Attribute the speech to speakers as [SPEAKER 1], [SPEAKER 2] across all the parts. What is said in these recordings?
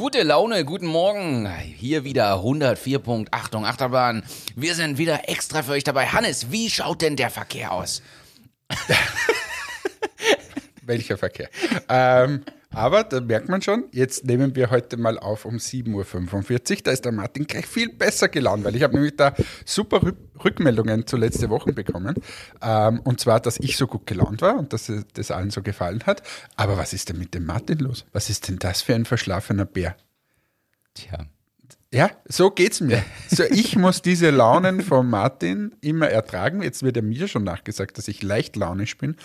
[SPEAKER 1] Gute Laune, guten Morgen. Hier wieder 104. Achtung, Achterbahn. Wir sind wieder extra für euch dabei. Hannes, wie schaut denn der Verkehr aus?
[SPEAKER 2] Welcher Verkehr? Ähm, aber da merkt man schon, jetzt nehmen wir heute mal auf um 7.45 Uhr. Da ist der Martin gleich viel besser gelaunt, weil ich habe nämlich da super Rückmeldungen zu letzte Wochen bekommen. Ähm, und zwar, dass ich so gut gelaunt war und dass das allen so gefallen hat. Aber was ist denn mit dem Martin los? Was ist denn das für ein verschlafener Bär?
[SPEAKER 1] Tja.
[SPEAKER 2] Ja, so geht's mir. So, ich muss diese Launen von Martin immer ertragen. Jetzt wird er mir schon nachgesagt, dass ich leicht launisch bin.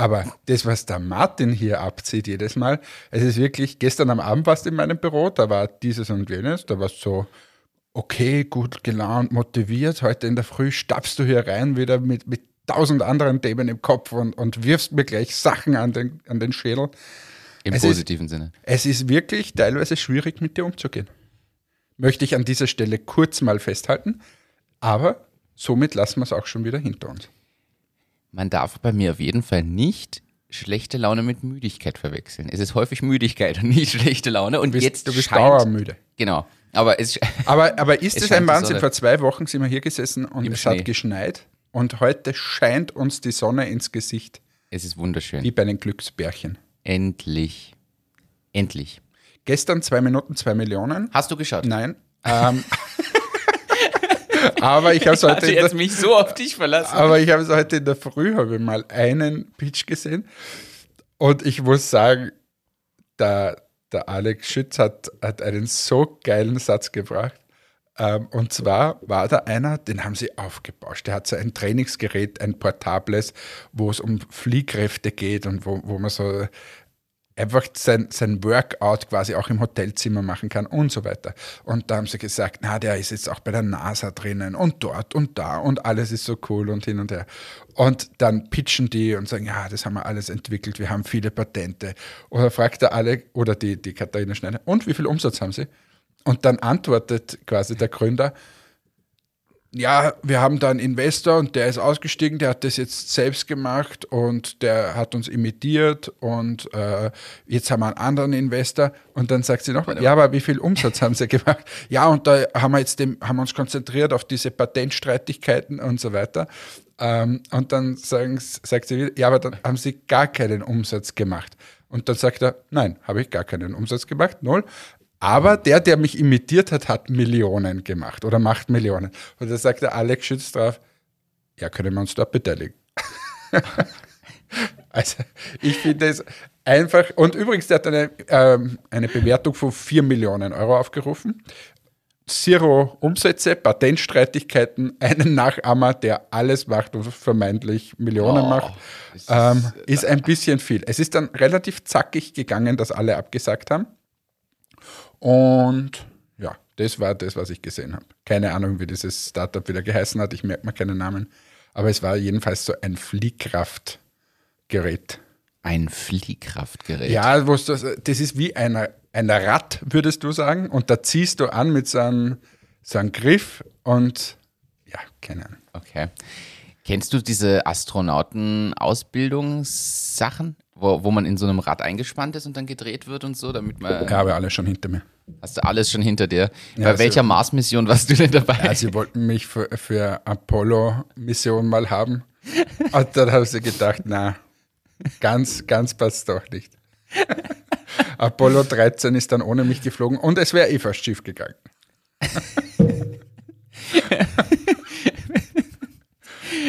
[SPEAKER 2] Aber das, was der Martin hier abzieht jedes Mal, es ist wirklich, gestern am Abend warst du in meinem Büro, da war dieses und jenes, da warst du so, okay, gut gelaunt, motiviert. Heute in der Früh stapfst du hier rein wieder mit, mit tausend anderen Themen im Kopf und, und wirfst mir gleich Sachen an den, an den Schädel.
[SPEAKER 1] Im
[SPEAKER 2] es
[SPEAKER 1] positiven
[SPEAKER 2] ist,
[SPEAKER 1] Sinne.
[SPEAKER 2] Es ist wirklich teilweise schwierig, mit dir umzugehen. Möchte ich an dieser Stelle kurz mal festhalten. Aber somit lassen wir es auch schon wieder hinter uns
[SPEAKER 1] man darf bei mir auf jeden Fall nicht schlechte Laune mit Müdigkeit verwechseln. Es ist häufig Müdigkeit und nicht schlechte Laune. Und
[SPEAKER 2] du bist,
[SPEAKER 1] jetzt
[SPEAKER 2] du bist
[SPEAKER 1] scheint,
[SPEAKER 2] dauermüde.
[SPEAKER 1] Genau. Aber, es,
[SPEAKER 2] aber, aber ist es ein Wahnsinn? Vor zwei Wochen sind wir hier gesessen und
[SPEAKER 1] Im
[SPEAKER 2] es
[SPEAKER 1] Schnee.
[SPEAKER 2] hat geschneit. Und heute scheint uns die Sonne ins Gesicht.
[SPEAKER 1] Es ist wunderschön.
[SPEAKER 2] Wie bei einem Glücksbärchen.
[SPEAKER 1] Endlich. Endlich.
[SPEAKER 2] Gestern zwei Minuten, zwei Millionen.
[SPEAKER 1] Hast du geschaut?
[SPEAKER 2] Nein. Ähm, aber ich habe es heute.
[SPEAKER 1] hatte
[SPEAKER 2] in der-
[SPEAKER 1] jetzt mich so auf dich verlassen.
[SPEAKER 2] Aber ich habe es heute in der Früh, habe mal einen Pitch gesehen. Und ich muss sagen, der, der Alex Schütz hat, hat einen so geilen Satz gebracht. Ähm, und zwar war da einer, den haben sie aufgebauscht. Der hat so ein Trainingsgerät, ein portables, wo es um Fliehkräfte geht und wo, wo man so einfach sein, sein Workout quasi auch im Hotelzimmer machen kann und so weiter. Und da haben sie gesagt, na, der ist jetzt auch bei der NASA drinnen und dort und da und alles ist so cool und hin und her. Und dann pitchen die und sagen, ja, das haben wir alles entwickelt, wir haben viele Patente. Oder fragt der alle, oder die, die Katharina Schneider, und wie viel Umsatz haben sie? Und dann antwortet quasi der Gründer, ja, wir haben da einen Investor und der ist ausgestiegen, der hat das jetzt selbst gemacht und der hat uns imitiert und äh, jetzt haben wir einen anderen Investor und dann sagt sie noch, ja, aber wie viel Umsatz haben sie gemacht? Ja, und da haben wir jetzt dem, haben wir uns konzentriert auf diese Patentstreitigkeiten und so weiter. Ähm, und dann sagen, sagt sie wieder, ja, aber dann haben sie gar keinen Umsatz gemacht. Und dann sagt er, nein, habe ich gar keinen Umsatz gemacht, null. Aber der, der mich imitiert hat, hat Millionen gemacht oder macht Millionen. Und da sagt der Alex Schütz drauf, ja, können wir uns dort beteiligen. also ich finde es einfach, und übrigens, der hat eine, ähm, eine Bewertung von 4 Millionen Euro aufgerufen. Zero Umsätze, Patentstreitigkeiten, einen Nachahmer, der alles macht und vermeintlich Millionen
[SPEAKER 1] Oh,
[SPEAKER 2] macht,
[SPEAKER 1] ist,
[SPEAKER 2] ähm, ist ein bisschen viel. Es ist dann relativ zackig gegangen, dass alle abgesagt haben. Und ja, das war das, was ich gesehen habe. Keine Ahnung, wie dieses Startup wieder geheißen hat. Ich merke mir keinen Namen. Aber es war jedenfalls so ein Fliehkraftgerät.
[SPEAKER 1] Ein Fliehkraftgerät.
[SPEAKER 2] Ja, wo das, das ist wie ein, ein Rad, würdest du sagen. Und da ziehst du an mit so einem, so einem Griff und ja, keine Ahnung.
[SPEAKER 1] Okay. Kennst du diese Astronauten-Ausbildungssachen, wo, wo man in so einem Rad eingespannt ist und dann gedreht wird und so, damit man.
[SPEAKER 2] Ich habe alles schon hinter mir.
[SPEAKER 1] Hast du alles schon hinter dir?
[SPEAKER 2] Ja,
[SPEAKER 1] Bei
[SPEAKER 2] also-
[SPEAKER 1] welcher Mars-Mission warst du denn dabei?
[SPEAKER 2] Ja, sie wollten mich für, für Apollo-Mission mal haben. Und dann haben sie gedacht, na, ganz, ganz passt doch nicht. Apollo 13 ist dann ohne mich geflogen und es wäre eh fast schief gegangen.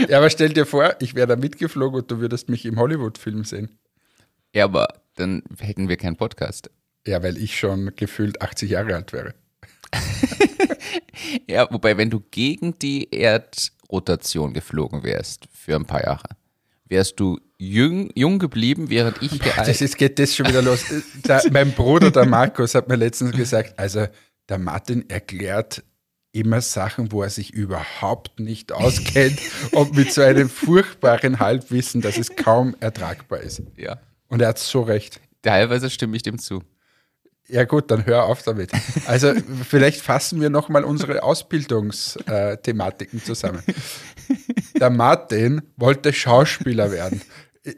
[SPEAKER 2] ja, aber stell dir vor, ich wäre da mitgeflogen und du würdest mich im Hollywood-Film sehen.
[SPEAKER 1] Ja, aber dann hätten wir keinen Podcast.
[SPEAKER 2] Ja, weil ich schon gefühlt 80 Jahre alt wäre.
[SPEAKER 1] Ja, wobei, wenn du gegen die Erdrotation geflogen wärst für ein paar Jahre, wärst du jung, jung geblieben, während ich
[SPEAKER 2] Das
[SPEAKER 1] gealtert
[SPEAKER 2] ist, geht das schon wieder los. Der, mein Bruder, der Markus, hat mir letztens gesagt, also der Martin erklärt immer Sachen, wo er sich überhaupt nicht auskennt und mit so einem furchtbaren Halbwissen, dass es kaum ertragbar ist.
[SPEAKER 1] Ja.
[SPEAKER 2] Und er hat so recht.
[SPEAKER 1] Teilweise stimme ich dem zu.
[SPEAKER 2] Ja gut, dann hör auf damit. Also vielleicht fassen wir nochmal unsere Ausbildungsthematiken zusammen. Der Martin wollte Schauspieler werden,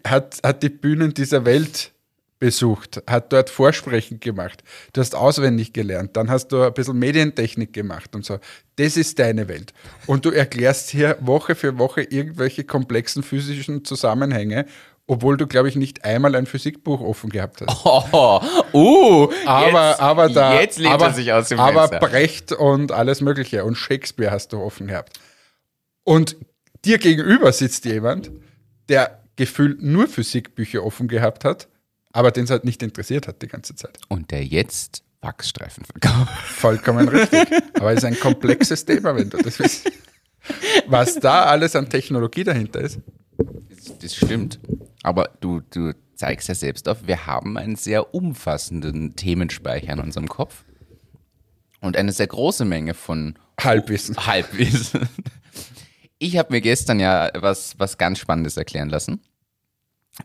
[SPEAKER 2] hat, hat die Bühnen dieser Welt besucht, hat dort Vorsprechen gemacht. Du hast auswendig gelernt, dann hast du ein bisschen Medientechnik gemacht und so. Das ist deine Welt. Und du erklärst hier Woche für Woche irgendwelche komplexen physischen Zusammenhänge, obwohl du, glaube ich, nicht einmal ein Physikbuch offen gehabt hast.
[SPEAKER 1] Oh, uh,
[SPEAKER 2] Aber,
[SPEAKER 1] jetzt,
[SPEAKER 2] aber da,
[SPEAKER 1] jetzt lehnt
[SPEAKER 2] aber,
[SPEAKER 1] er sich aus dem
[SPEAKER 2] aber
[SPEAKER 1] Fenster.
[SPEAKER 2] Brecht und alles Mögliche und Shakespeare hast du offen gehabt. Und dir gegenüber sitzt jemand, der gefühlt nur Physikbücher offen gehabt hat, aber den es halt nicht interessiert hat die ganze Zeit.
[SPEAKER 1] Und der jetzt Wachsstreifen verkauft.
[SPEAKER 2] Vollkommen richtig. Aber es ist ein komplexes Thema, wenn du das willst. Was da alles an Technologie dahinter ist.
[SPEAKER 1] Das stimmt. Aber du, du zeigst ja selbst auf, wir haben einen sehr umfassenden Themenspeicher in unserem Kopf. Und eine sehr große Menge von
[SPEAKER 2] Halbwissen.
[SPEAKER 1] Halbwissen. Ich habe mir gestern ja was, was ganz Spannendes erklären lassen.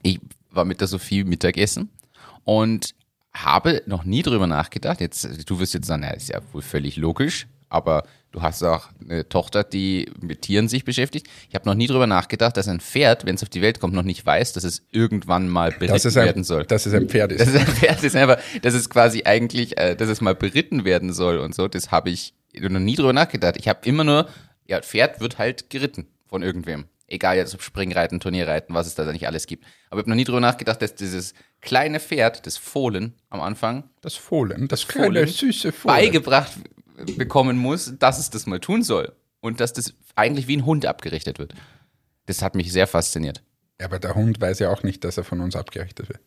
[SPEAKER 1] Ich war mit der Sophie Mittagessen und habe noch nie drüber nachgedacht. Jetzt, du wirst jetzt sagen, ja, ist ja wohl völlig logisch, aber du hast auch eine Tochter, die mit Tieren sich beschäftigt. Ich habe noch nie drüber nachgedacht, dass ein Pferd, wenn es auf die Welt kommt, noch nicht weiß, dass es irgendwann mal beritten
[SPEAKER 2] Dass es ein,
[SPEAKER 1] werden soll.
[SPEAKER 2] dass es ein Pferd ist.
[SPEAKER 1] Das ist ein Pferd, ist einfach, dass es quasi eigentlich, äh, dass es mal beritten werden soll und so. Das habe ich noch nie drüber nachgedacht. Ich habe immer nur, ja, Pferd wird halt geritten von irgendwem. Egal jetzt ob Springreiten, Turnierreiten, was es da nicht alles gibt. Aber ich habe noch nie drüber nachgedacht, dass dieses kleine Pferd, das Fohlen am Anfang,
[SPEAKER 2] Das Fohlen, das kleine,
[SPEAKER 1] Fohlen
[SPEAKER 2] süße Fohlen.
[SPEAKER 1] beigebracht bekommen muss, dass es das mal tun soll. Und dass das eigentlich wie ein Hund abgerichtet wird. Das hat mich sehr fasziniert.
[SPEAKER 2] Ja, aber der Hund weiß ja auch nicht, dass er von uns abgerichtet wird.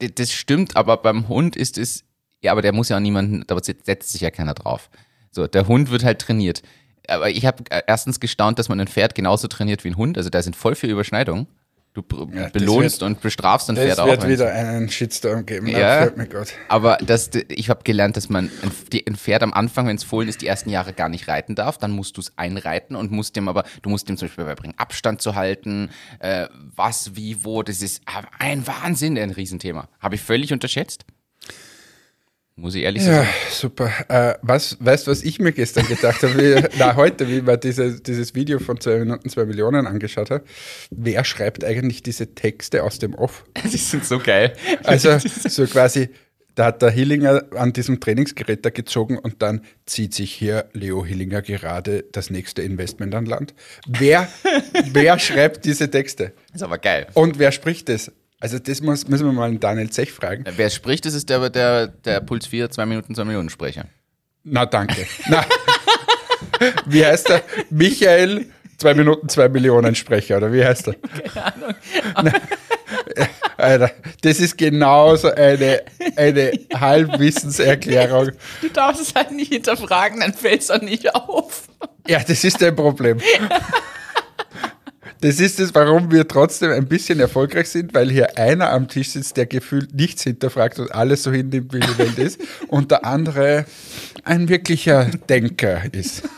[SPEAKER 1] D- Das stimmt, aber beim Hund ist es, ja, aber der muss ja auch niemanden, da setzt sich ja keiner drauf. So, der Hund wird halt trainiert. Aber ich habe erstens gestaunt, dass man ein Pferd genauso trainiert wie ein Hund. Also da sind voll viele Überschneidungen. Du
[SPEAKER 2] Ja,
[SPEAKER 1] belohnst
[SPEAKER 2] wird-
[SPEAKER 1] und bestrafst ein
[SPEAKER 2] Es
[SPEAKER 1] Pferd auch.
[SPEAKER 2] wird
[SPEAKER 1] wenn's-
[SPEAKER 2] wieder einen Shitstorm geben.
[SPEAKER 1] Ja.
[SPEAKER 2] Ja. Mir Gott.
[SPEAKER 1] Aber das, ich habe gelernt, dass man ein, die- ein Pferd am Anfang, wenn es Fohlen ist, die ersten Jahre gar nicht reiten darf. Dann musst du es einreiten und musst dem aber, du musst dem zum Beispiel beibringen, Abstand zu halten, äh, was, wie, wo. Das ist ein Wahnsinn, ein Riesenthema. Habe ich völlig unterschätzt. Muss ich ehrlich
[SPEAKER 2] Ja,
[SPEAKER 1] sagen.
[SPEAKER 2] super. Äh, was, weißt du, was ich mir gestern gedacht habe? Wie, na, heute, wie man diese, dieses Video von 2 Minuten 2 Millionen angeschaut hat. Wer schreibt eigentlich diese Texte aus dem Off?
[SPEAKER 1] Die sind so geil.
[SPEAKER 2] Also, so quasi, da hat der Hillinger an diesem Trainingsgerät da gezogen und dann zieht sich hier Leo Hillinger gerade das nächste Investment an Land. Wer, wer schreibt diese Texte?
[SPEAKER 1] ist aber geil.
[SPEAKER 2] Und wer spricht das? Also, das muss, müssen wir mal den Daniel Zech fragen.
[SPEAKER 1] Wer spricht, das ist der, der, der Puls 4, 2 Minuten, 2 Millionen Sprecher.
[SPEAKER 2] Na, danke. Na, wie heißt er? Michael, zwei Minuten, zwei Millionen Sprecher, oder wie heißt er? Keine Ahnung. Alter, das ist genauso eine, eine Halbwissenserklärung.
[SPEAKER 1] Du darfst es halt nicht hinterfragen, dann fällt es auch nicht auf.
[SPEAKER 2] Ja, das ist dein Problem. Das ist es, warum wir trotzdem ein bisschen erfolgreich sind, weil hier einer am Tisch sitzt, der gefühlt nichts hinterfragt und alles so hinnimmt, wie die Welt ist, und der andere ein wirklicher Denker ist.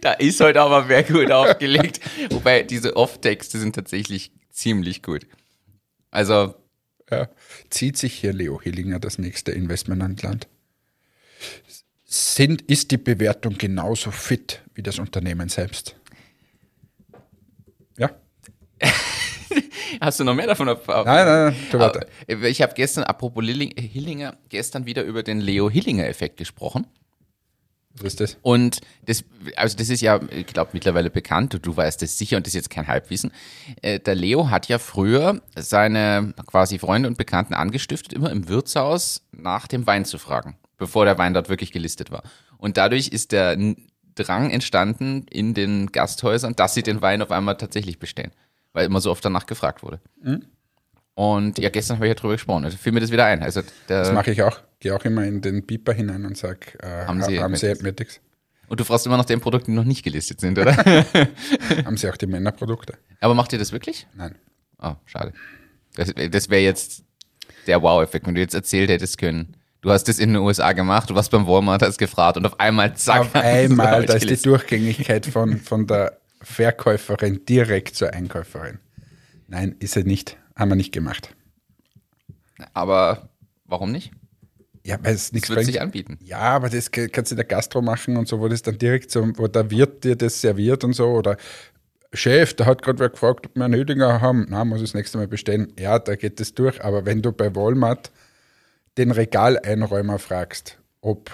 [SPEAKER 1] Da ist heute aber mehr gut aufgelegt. Wobei diese Off-Texte sind tatsächlich ziemlich gut. Also,
[SPEAKER 2] Ja. Zieht sich hier Leo Hillinger das nächste Investment an Land? Sind, ist die Bewertung genauso fit wie das Unternehmen selbst?
[SPEAKER 1] Hast du noch mehr davon? Auf,
[SPEAKER 2] Nein, nein, nein, weiter.
[SPEAKER 1] Äh, Ich habe gestern, apropos Lilling, Hillinger, gestern wieder über den Leo-Hillinger-Effekt gesprochen.
[SPEAKER 2] Was ist das?
[SPEAKER 1] Und das, also das ist ja, ich glaube, mittlerweile bekannt, und du weißt das sicher und das ist jetzt kein Halbwissen. Äh, der Leo hat ja früher seine quasi Freunde und Bekannten angestiftet, immer im Wirtshaus nach dem Wein zu fragen, bevor der Wein dort wirklich gelistet war. Und dadurch ist der Drang entstanden in den Gasthäusern, dass sie den Wein auf einmal tatsächlich bestellen, weil immer so oft danach gefragt wurde. Und ja, gestern habe ich ja drüber gesprochen, also fiel mir das wieder ein. Also
[SPEAKER 2] Das mache ich auch. Gehe auch immer in den Beeper hinein und sage, äh,
[SPEAKER 1] Haben Sie
[SPEAKER 2] haben Sie
[SPEAKER 1] Admetics? Und du fragst immer nach den Produkten, die noch nicht gelistet sind, oder?
[SPEAKER 2] haben Sie auch die Männerprodukte?
[SPEAKER 1] Aber macht ihr das wirklich?
[SPEAKER 2] Nein.
[SPEAKER 1] Oh, schade. Das, das wäre jetzt der Wow-Effekt, wenn du jetzt erzählt hättest können. Du hast das in den USA gemacht, du warst beim Walmart, hast gefragt und auf einmal zack.
[SPEAKER 2] Auf einmal, da ist die. Durchgängigkeit von, von der Verkäuferin direkt zur Einkäuferin. Nein, ist er nicht. Haben wir nicht gemacht.
[SPEAKER 1] Aber warum nicht?
[SPEAKER 2] Ja, weil es nichts
[SPEAKER 1] Das wird sich anbieten.
[SPEAKER 2] Ja, aber das kannst du in der Gastro machen und so, wo das dann direkt so, wo der Wirt dir das serviert und so oder Chef, da hat gerade wer gefragt, ob wir einen Hüdinger haben. Na, muss ich das nächste Mal bestellen. Ja, da geht es durch. Aber wenn du bei Walmart den Regaleinräumer fragst, ob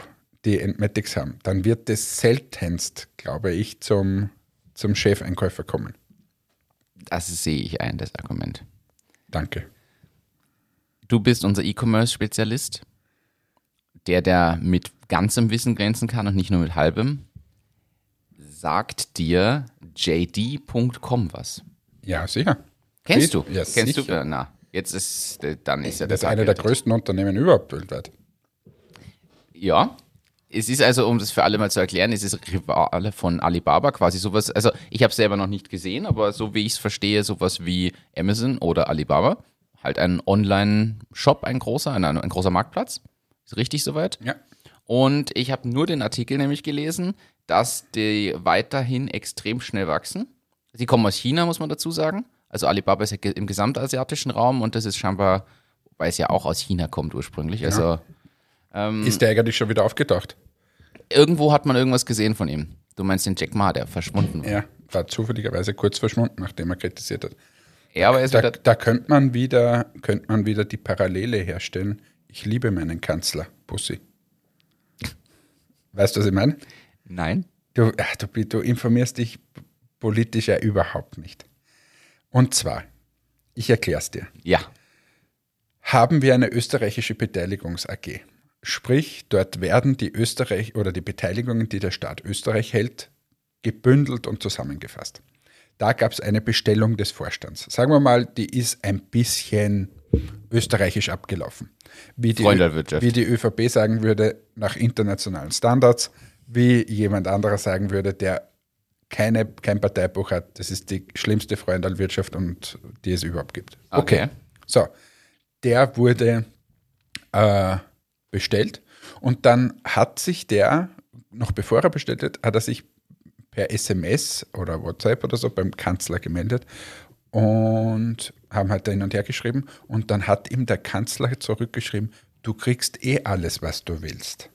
[SPEAKER 2] die Entmatics haben, dann wird das seltenst, glaube ich, zum, zum Chefeinkäufer kommen.
[SPEAKER 1] Das sehe ich ein, das Argument.
[SPEAKER 2] Danke.
[SPEAKER 1] Du bist unser E-Commerce-Spezialist, der, der mit ganzem Wissen glänzen kann und nicht nur mit halbem. Sagt dir JD.com was?
[SPEAKER 2] Ja, sicher.
[SPEAKER 1] Kennst du?
[SPEAKER 2] Ja,
[SPEAKER 1] Kennst
[SPEAKER 2] sicher.
[SPEAKER 1] du? Na, jetzt ist, äh, dann ist ja
[SPEAKER 2] Das ist
[SPEAKER 1] Tag
[SPEAKER 2] eine der größten Unternehmen überhaupt weltweit.
[SPEAKER 1] Ja. Es ist also, um das für alle mal zu erklären, es ist Rivale von Alibaba, quasi sowas. Also, ich habe es selber noch nicht gesehen, aber so wie ich es verstehe, sowas wie Amazon oder Alibaba. Halt ein Online-Shop, ein großer, ein, ein großer Marktplatz. Ist richtig soweit?
[SPEAKER 2] Ja.
[SPEAKER 1] Und ich habe nur den Artikel nämlich gelesen, dass die weiterhin extrem schnell wachsen. Sie kommen aus China, muss man dazu sagen. Also Alibaba ist ja im gesamtasiatischen Raum und das ist scheinbar, weil es ja auch aus China kommt ursprünglich. Also
[SPEAKER 2] Ist der eigentlich schon wieder aufgetaucht?
[SPEAKER 1] Irgendwo hat man irgendwas gesehen von ihm. Du meinst den Jack Ma, der verschwunden war.
[SPEAKER 2] Ja, war zufälligerweise kurz verschwunden, nachdem er kritisiert hat.
[SPEAKER 1] Ja, aber er ist
[SPEAKER 2] Da, da könnte man wieder, könnte man wieder die Parallele herstellen. Ich liebe meinen Kanzler, Bussi. Weißt du, was ich meine?
[SPEAKER 1] nein.
[SPEAKER 2] Du, ach, du, du informierst dich politisch ja überhaupt nicht. Und zwar, ich erkläre es dir.
[SPEAKER 1] Ja.
[SPEAKER 2] Haben wir eine österreichische Beteiligungs AG. Sprich, dort werden die Österreich oder die Beteiligungen, die der Staat Österreich hält, gebündelt und zusammengefasst. Da gab es eine Bestellung des Vorstands. Sagen wir mal, die ist ein bisschen österreichisch abgelaufen. Wie die, wie die ÖVP sagen würde, nach internationalen Standards, wie jemand anderer sagen würde, der keine, kein Parteibuch hat. Das ist die schlimmste Freundelwirtschaft, und die es überhaupt gibt.
[SPEAKER 1] Okay.
[SPEAKER 2] So, der wurde äh, bestellt und dann hat sich der, noch bevor er bestellt hat, hat er sich per SMS oder WhatsApp oder so beim Kanzler gemeldet und haben halt da hin und her geschrieben und dann hat ihm der Kanzler zurückgeschrieben, du kriegst eh alles, was du willst.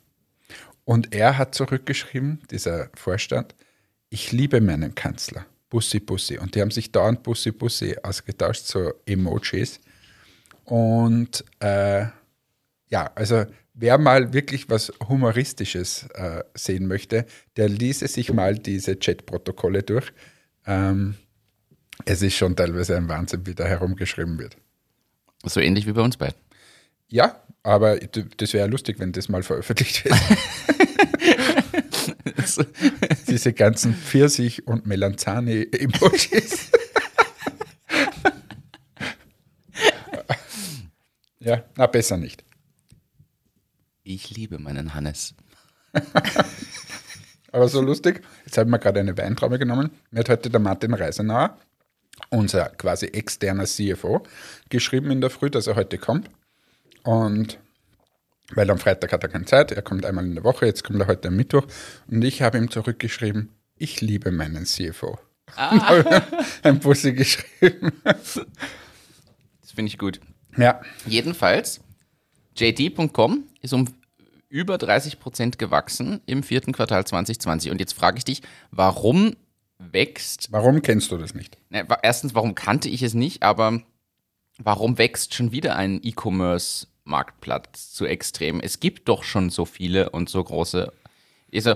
[SPEAKER 2] Und er hat zurückgeschrieben, dieser Vorstand, ich liebe meinen Kanzler, Bussi Bussi. Und die haben sich dauernd Bussi Bussi ausgetauscht, so Emojis. Und äh, ja, also wer mal wirklich was Humoristisches äh, sehen möchte, der ließe sich mal diese Chat-Protokolle durch. Ähm, es ist schon teilweise ein Wahnsinn, wie da herumgeschrieben wird.
[SPEAKER 1] So ähnlich wie bei uns beiden.
[SPEAKER 2] Ja, aber das wäre lustig, wenn das mal veröffentlicht wird. Diese ganzen Pfirsich- und Melanzani-Emojis. ja, na besser nicht.
[SPEAKER 1] Ich liebe meinen Hannes.
[SPEAKER 2] Aber so lustig, jetzt habe ich mir gerade eine Weintraube genommen. Mir hat heute der Martin Reisenauer, unser quasi externer CFO, geschrieben in der Früh, dass er heute kommt. Und weil am Freitag hat er keine Zeit, er kommt einmal in der Woche, jetzt kommt er heute am Mittwoch. Und ich habe ihm zurückgeschrieben, ich liebe meinen CFO. Ein Bussi geschrieben.
[SPEAKER 1] Das finde ich gut.
[SPEAKER 2] Ja,
[SPEAKER 1] Jedenfalls, JD.com ist um über 30 Prozent gewachsen im vierten Quartal 2020. Und jetzt frage ich dich, warum wächst,
[SPEAKER 2] warum kennst du das nicht?
[SPEAKER 1] na, erstens, warum kannte ich es nicht, aber warum wächst schon wieder ein E-Commerce-Marktplatz zu extrem? Es gibt doch schon so viele und so große. Also,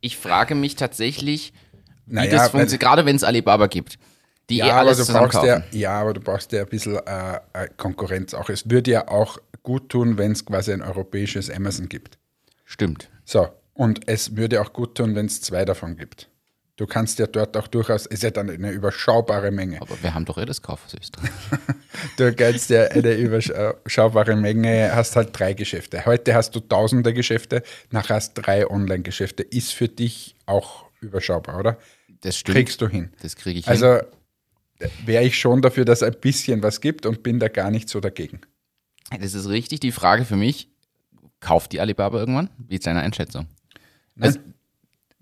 [SPEAKER 1] ich frage mich tatsächlich, wie
[SPEAKER 2] Naja,
[SPEAKER 1] das funktioniert, gerade wenn es Alibaba gibt, die eh
[SPEAKER 2] Ja, aber
[SPEAKER 1] alles
[SPEAKER 2] du brauchst ja, ja, aber du brauchst ja ein bisschen äh, äh, Konkurrenz auch. Es würde ja auch gut tun, wenn es quasi ein europäisches Amazon gibt.
[SPEAKER 1] Stimmt.
[SPEAKER 2] So, und es würde auch gut tun, wenn es zwei davon gibt. Du kannst ja dort auch durchaus, ist ja dann eine überschaubare Menge.
[SPEAKER 1] Aber wir haben doch eh das Kauf aus Österreich.
[SPEAKER 2] Du kannst ja eine überschaubare Menge, hast halt drei Geschäfte. Heute hast du tausende Geschäfte, nachher hast du drei Online-Geschäfte. Ist für dich auch überschaubar, oder?
[SPEAKER 1] Das stimmt.
[SPEAKER 2] Kriegst du hin.
[SPEAKER 1] Das kriege ich hin.
[SPEAKER 2] Also wäre ich schon dafür, dass es ein bisschen was gibt und bin da gar nicht so dagegen.
[SPEAKER 1] Das ist richtig. Die Frage für mich, kauft die Alibaba irgendwann? Wie ist deine Einschätzung?
[SPEAKER 2] Nein?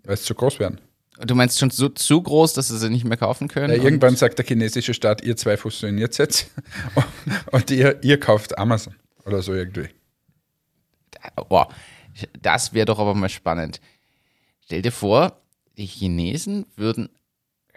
[SPEAKER 2] Weil es zu groß werden.
[SPEAKER 1] Du meinst schon so, zu groß, dass sie sie nicht mehr kaufen können?
[SPEAKER 2] Ja, irgendwann sagt der chinesische Staat, ihr zwei fusioniert jetzt und ihr, ihr kauft Amazon oder so irgendwie.
[SPEAKER 1] Boah, das wäre doch aber mal spannend. Stell dir vor, die Chinesen würden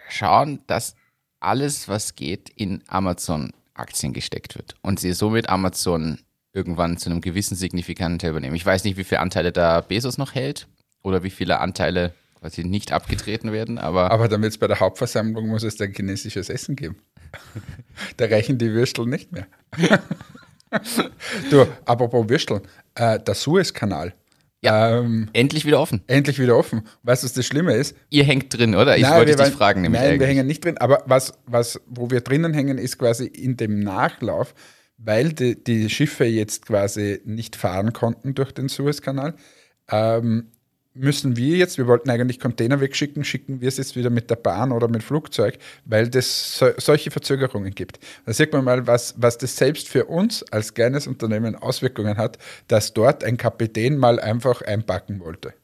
[SPEAKER 1] schauen, dass alles, was geht, in Amazon-Aktien gesteckt wird und sie somit Amazon irgendwann zu einem gewissen signifikanten Teil übernehmen. Ich weiß nicht, wie viele Anteile da Bezos noch hält oder wie viele Anteile quasi nicht abgetreten werden, aber.
[SPEAKER 2] Aber damit es bei der Hauptversammlung muss es dann chinesisches Essen geben. da reichen die Würstel nicht mehr. du, apropos Würstel, äh, der Suezkanal.
[SPEAKER 1] Ja, ähm, endlich wieder offen.
[SPEAKER 2] Endlich wieder offen. Weißt du, was das Schlimme ist?
[SPEAKER 1] Ihr hängt drin, oder? Ich nein, wollte dich fragen.
[SPEAKER 2] Nämlich nein, eigentlich. wir hängen nicht drin. Aber was, was, wo wir drinnen hängen, ist quasi in dem Nachlauf, weil die, die Schiffe jetzt quasi nicht fahren konnten durch den Suezkanal, ähm, müssen wir jetzt, wir wollten eigentlich Container wegschicken, schicken wir es jetzt wieder mit der Bahn oder mit Flugzeug, weil es so, solche Verzögerungen gibt. Da sieht man mal, was, was das selbst für uns als kleines Unternehmen Auswirkungen hat, dass dort ein Kapitän mal einfach einpacken wollte.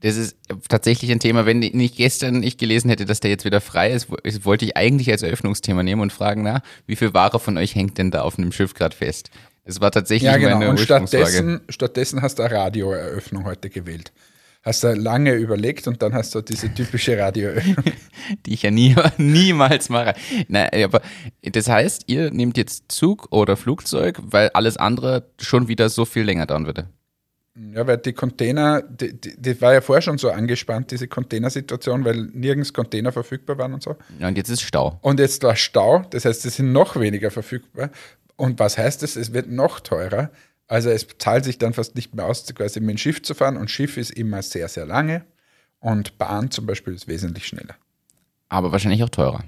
[SPEAKER 1] Das ist tatsächlich ein Thema, wenn nicht gestern ich gelesen hätte, dass der jetzt wieder frei ist, wollte ich eigentlich als Eröffnungsthema nehmen und fragen, na, wie viel Ware von euch hängt denn da auf einem Schiff gerade fest? Das war tatsächlich ja, genau. meine
[SPEAKER 2] Und stattdessen, stattdessen hast du eine Radioeröffnung heute gewählt hast du lange überlegt und dann hast du diese typische Radioöffnung.
[SPEAKER 1] Die ich ja nie, niemals mache. Nein, aber das heißt, ihr nehmt jetzt Zug oder Flugzeug, weil alles andere schon wieder so viel länger dauern würde.
[SPEAKER 2] Ja, weil die Container, die, die, die, war ja vorher schon so angespannt, diese Containersituation, weil nirgends Container verfügbar waren und so.
[SPEAKER 1] Ja, und jetzt ist Stau.
[SPEAKER 2] Und jetzt war Stau, das heißt, es sind noch weniger verfügbar. Und was heißt das? Es wird noch teurer. Also es zahlt sich dann fast nicht mehr aus, quasi mit dem Schiff zu fahren. Und Schiff ist immer sehr, sehr lange. Und Bahn zum Beispiel ist wesentlich schneller.
[SPEAKER 1] Aber wahrscheinlich auch teurer.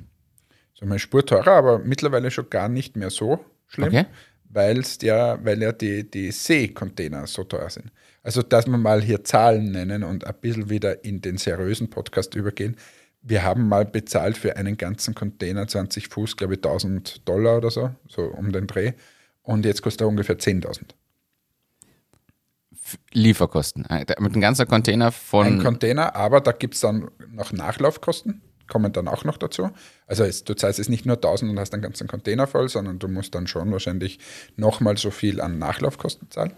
[SPEAKER 2] So eine Spur teurer, aber mittlerweile schon gar nicht mehr so schlimm, okay. weil's ja, weil ja die, die Seekontainer so teuer sind. Also, dass wir mal hier Zahlen nennen und ein bisschen wieder in den seriösen Podcast übergehen. Wir haben mal bezahlt für einen ganzen Container 20 Fuß, glaube ich, 1000 Dollar oder so, so um den Dreh. Und jetzt kostet er ungefähr 10.000.
[SPEAKER 1] Lieferkosten. Mit einem ganzen Container von.
[SPEAKER 2] Ein Container, aber da gibt es dann noch Nachlaufkosten, kommen dann auch noch dazu. Also es, du zahlst es nicht nur 1000 und hast einen ganzen Container voll, sondern du musst dann schon wahrscheinlich nochmal so viel an Nachlaufkosten zahlen.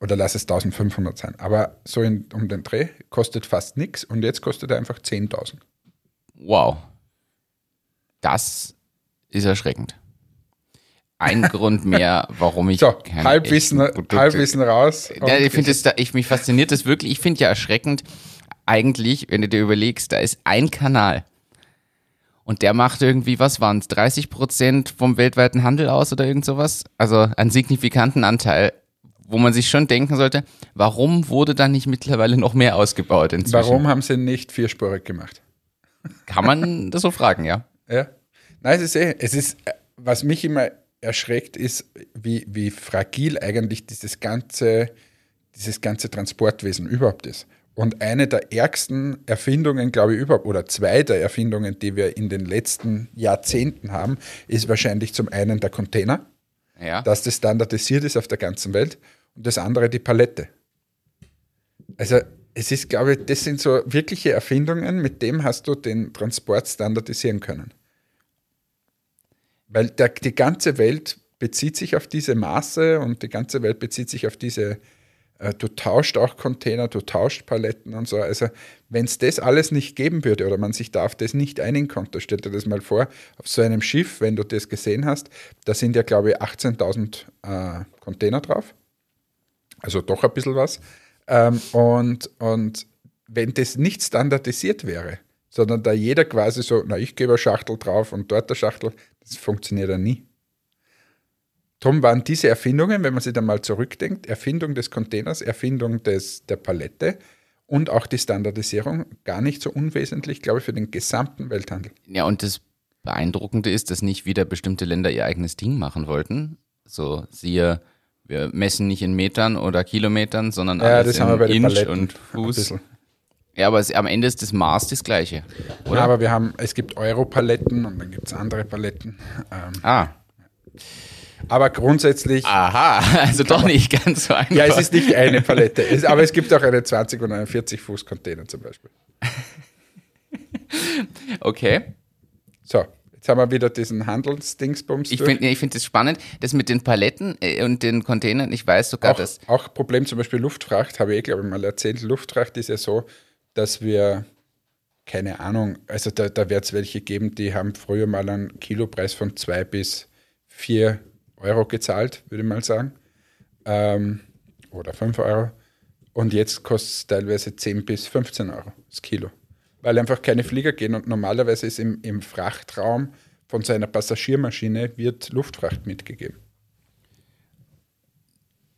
[SPEAKER 2] Oder lass es 1500 sein. Aber so in, um den Dreh kostet fast nichts und jetzt kostet er einfach 10.000.
[SPEAKER 1] Wow. Das ist erschreckend ein Grund mehr, warum ich
[SPEAKER 2] so, keine Halbwissen, Halbwissen raus.
[SPEAKER 1] Ja, ich finde es, ich mich fasziniert das wirklich. Ich finde ja erschreckend, eigentlich, wenn du dir überlegst, da ist ein Kanal und der macht irgendwie, was waren es, 30 Prozent vom weltweiten Handel aus oder irgend sowas? Also einen signifikanten Anteil, wo man sich schon denken sollte, warum wurde da nicht mittlerweile noch mehr ausgebaut inzwischen?
[SPEAKER 2] Warum haben sie nicht vierspurig gemacht?
[SPEAKER 1] Kann man das so fragen, ja?
[SPEAKER 2] Ja. Nein, es ist eh, es ist, was mich immer erschreckt, ist, wie, wie fragil eigentlich dieses ganze, dieses ganze Transportwesen überhaupt ist. Und eine der ärgsten Erfindungen, glaube ich, überhaupt, oder zwei der Erfindungen, die wir in den letzten Jahrzehnten haben, ist wahrscheinlich zum einen der Container, ja. dass das standardisiert ist auf der ganzen Welt, und das andere die Palette. Also es ist, glaube ich, das sind so wirkliche Erfindungen, mit dem hast du den Transport standardisieren können. Weil der, die ganze Welt bezieht sich auf diese Maße und die ganze Welt bezieht sich auf diese, äh, du tauscht auch Container, du tauscht Paletten und so. Also wenn es das alles nicht geben würde oder man sich da auf das nicht einigen konnte, stell dir das mal vor, auf so einem Schiff, wenn du das gesehen hast, da sind ja glaube ich 18.000 äh, Container drauf. Also doch ein bisschen was. Ähm, und, und wenn das nicht standardisiert wäre, sondern da jeder quasi so, na, ich gebe eine Schachtel drauf und dort eine Schachtel, das funktioniert ja nie. Darum waren diese Erfindungen, wenn man sich da mal zurückdenkt, Erfindung des Containers, Erfindung des, der Palette und auch die Standardisierung gar nicht so unwesentlich, glaube ich, für den gesamten Welthandel.
[SPEAKER 1] Ja, und das Beeindruckende ist, dass nicht wieder bestimmte Länder ihr eigenes Ding machen wollten. So, siehe, wir messen nicht in Metern oder Kilometern, sondern
[SPEAKER 2] ja, alles in
[SPEAKER 1] Inch und Fuß. Ja, aber es, am Ende ist das Maß das gleiche.
[SPEAKER 2] Oder? Ja, aber wir haben, es gibt Euro-Paletten und dann gibt es andere Paletten.
[SPEAKER 1] Ähm, ah.
[SPEAKER 2] Aber grundsätzlich.
[SPEAKER 1] Aha, also doch nicht ganz so einfach.
[SPEAKER 2] Ja, es ist nicht eine Palette. Es, aber es gibt auch eine 20 und einen 40 Fuß Container zum Beispiel.
[SPEAKER 1] okay.
[SPEAKER 2] So, jetzt haben wir wieder diesen Handelsdingsbums.
[SPEAKER 1] Ich finde ich find das spannend, das mit den Paletten äh, und den Containern. Ich weiß sogar,
[SPEAKER 2] auch,
[SPEAKER 1] dass.
[SPEAKER 2] Auch Problem zum Beispiel Luftfracht, habe ich, glaube ich, mal erzählt. Luftfracht ist ja so, dass wir keine Ahnung, also da, da wird es welche geben, die haben früher mal einen Kilopreis von zwei bis vier Euro gezahlt, würde ich mal sagen. Ähm, oder fünf Euro. Und jetzt kostet es teilweise 10 bis 15 Euro das Kilo. Weil einfach keine Flieger gehen und normalerweise ist im, im Frachtraum von seiner Passagiermaschine wird Luftfracht mitgegeben.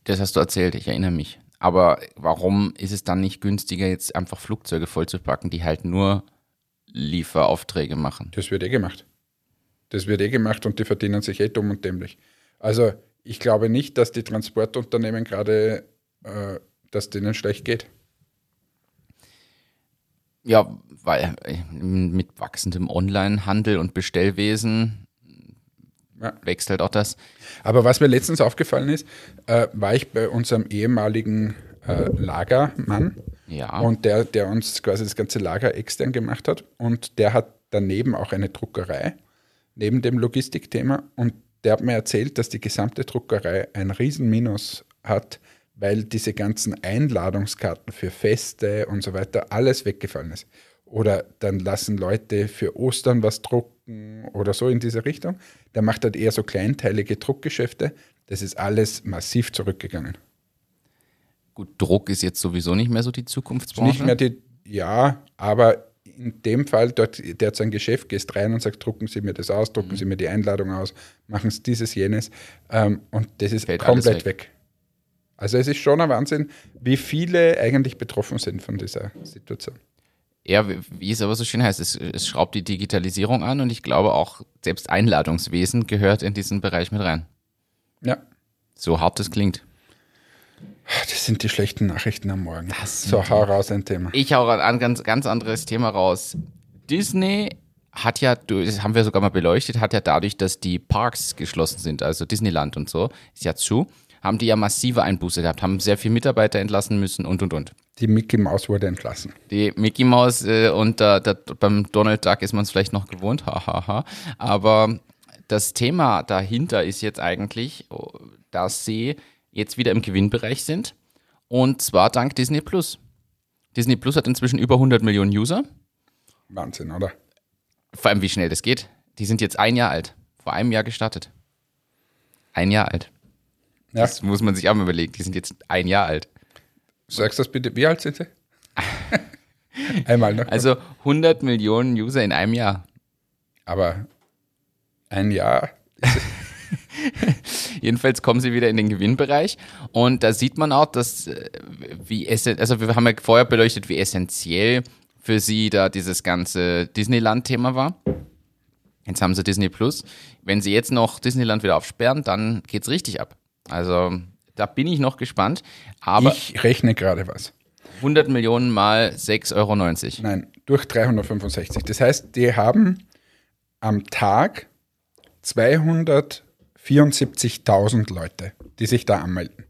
[SPEAKER 1] Das hast du erzählt, ich erinnere mich. Aber warum ist es dann nicht günstiger, jetzt einfach Flugzeuge vollzupacken, die halt nur Lieferaufträge machen?
[SPEAKER 2] Das wird eh gemacht. Das wird eh gemacht und die verdienen sich eh dumm und dämlich. Also ich glaube nicht, dass die Transportunternehmen gerade, äh, dass denen schlecht geht.
[SPEAKER 1] Ja, weil äh, mit wachsendem Onlinehandel und Bestellwesen ja. wächst halt auch das.
[SPEAKER 2] Aber was mir letztens aufgefallen ist, äh, war ich bei unserem ehemaligen äh, Lagermann.
[SPEAKER 1] Ja.
[SPEAKER 2] Und der, der uns quasi das ganze Lager extern gemacht hat. Und der hat daneben auch eine Druckerei, neben dem Logistikthema. Und der hat mir erzählt, dass die gesamte Druckerei ein Riesenminus hat, weil diese ganzen Einladungskarten für Feste und so weiter alles weggefallen ist. Oder dann lassen Leute für Ostern was drucken oder so in diese Richtung. Der macht halt eher so kleinteilige Druckgeschäfte. Das ist alles massiv zurückgegangen.
[SPEAKER 1] Gut, Druck ist jetzt sowieso nicht mehr so die Zukunftsbranche.
[SPEAKER 2] Nicht mehr die, ja, aber in dem Fall, dort, der hat sein Geschäft, gehst rein und sagt, drucken Sie mir das aus, drucken mhm. Sie mir die Einladung aus, machen Sie dieses, jenes. Ähm, und das ist Fällt komplett weg. weg. Also es ist schon ein Wahnsinn, wie viele eigentlich betroffen sind von dieser Situation.
[SPEAKER 1] Ja, wie es aber so schön heißt, es, es schraubt die Digitalisierung an und ich glaube auch, selbst Einladungswesen gehört in diesen Bereich mit rein.
[SPEAKER 2] Ja.
[SPEAKER 1] So hart es klingt.
[SPEAKER 2] Das sind die schlechten Nachrichten am Morgen. so, hau raus ein Thema.
[SPEAKER 1] Ich hau ein ganz, ganz anderes Thema raus. Disney hat ja, das haben wir sogar mal beleuchtet, hat ja dadurch, dass die Parks geschlossen sind, also Disneyland und so, ist ja zu, haben die ja massive Einbuße gehabt, haben sehr viele Mitarbeiter entlassen müssen und und und.
[SPEAKER 2] Die Mickey Mouse wurde entlassen.
[SPEAKER 1] Die Mickey Mouse äh, und äh, der, beim Donald Duck ist man es vielleicht noch gewohnt, hahaha. Ha, ha. Aber das Thema dahinter ist jetzt eigentlich, oh, dass sie jetzt wieder im Gewinnbereich sind. Und zwar dank Disney Plus. Disney Plus hat inzwischen über 100 Millionen User.
[SPEAKER 2] Wahnsinn, oder?
[SPEAKER 1] Vor allem, wie schnell das geht. Die sind jetzt ein Jahr alt. Vor einem Jahr gestartet. Ein Jahr alt. Ja. Das muss man sich auch mal überlegen. Die sind jetzt ein Jahr alt.
[SPEAKER 2] Sagst du das bitte? Wie alt sind sie? Einmal noch.
[SPEAKER 1] Also 100 Millionen User in einem Jahr.
[SPEAKER 2] Aber ein Jahr
[SPEAKER 1] Jedenfalls kommen sie wieder in den Gewinnbereich und da sieht man auch, dass äh, wie also wir haben ja vorher beleuchtet, wie essentiell für sie da dieses ganze Disneyland-Thema war. Jetzt haben sie Disney Plus. Wenn sie jetzt noch Disneyland wieder aufsperren, dann geht's richtig ab. Also da bin ich noch gespannt. Aber
[SPEAKER 2] ich rechne gerade was.
[SPEAKER 1] 100 Millionen mal 6,90 Euro.
[SPEAKER 2] Nein, durch 365. Das heißt, die haben am Tag 200 74.000 Leute, die sich da anmelden.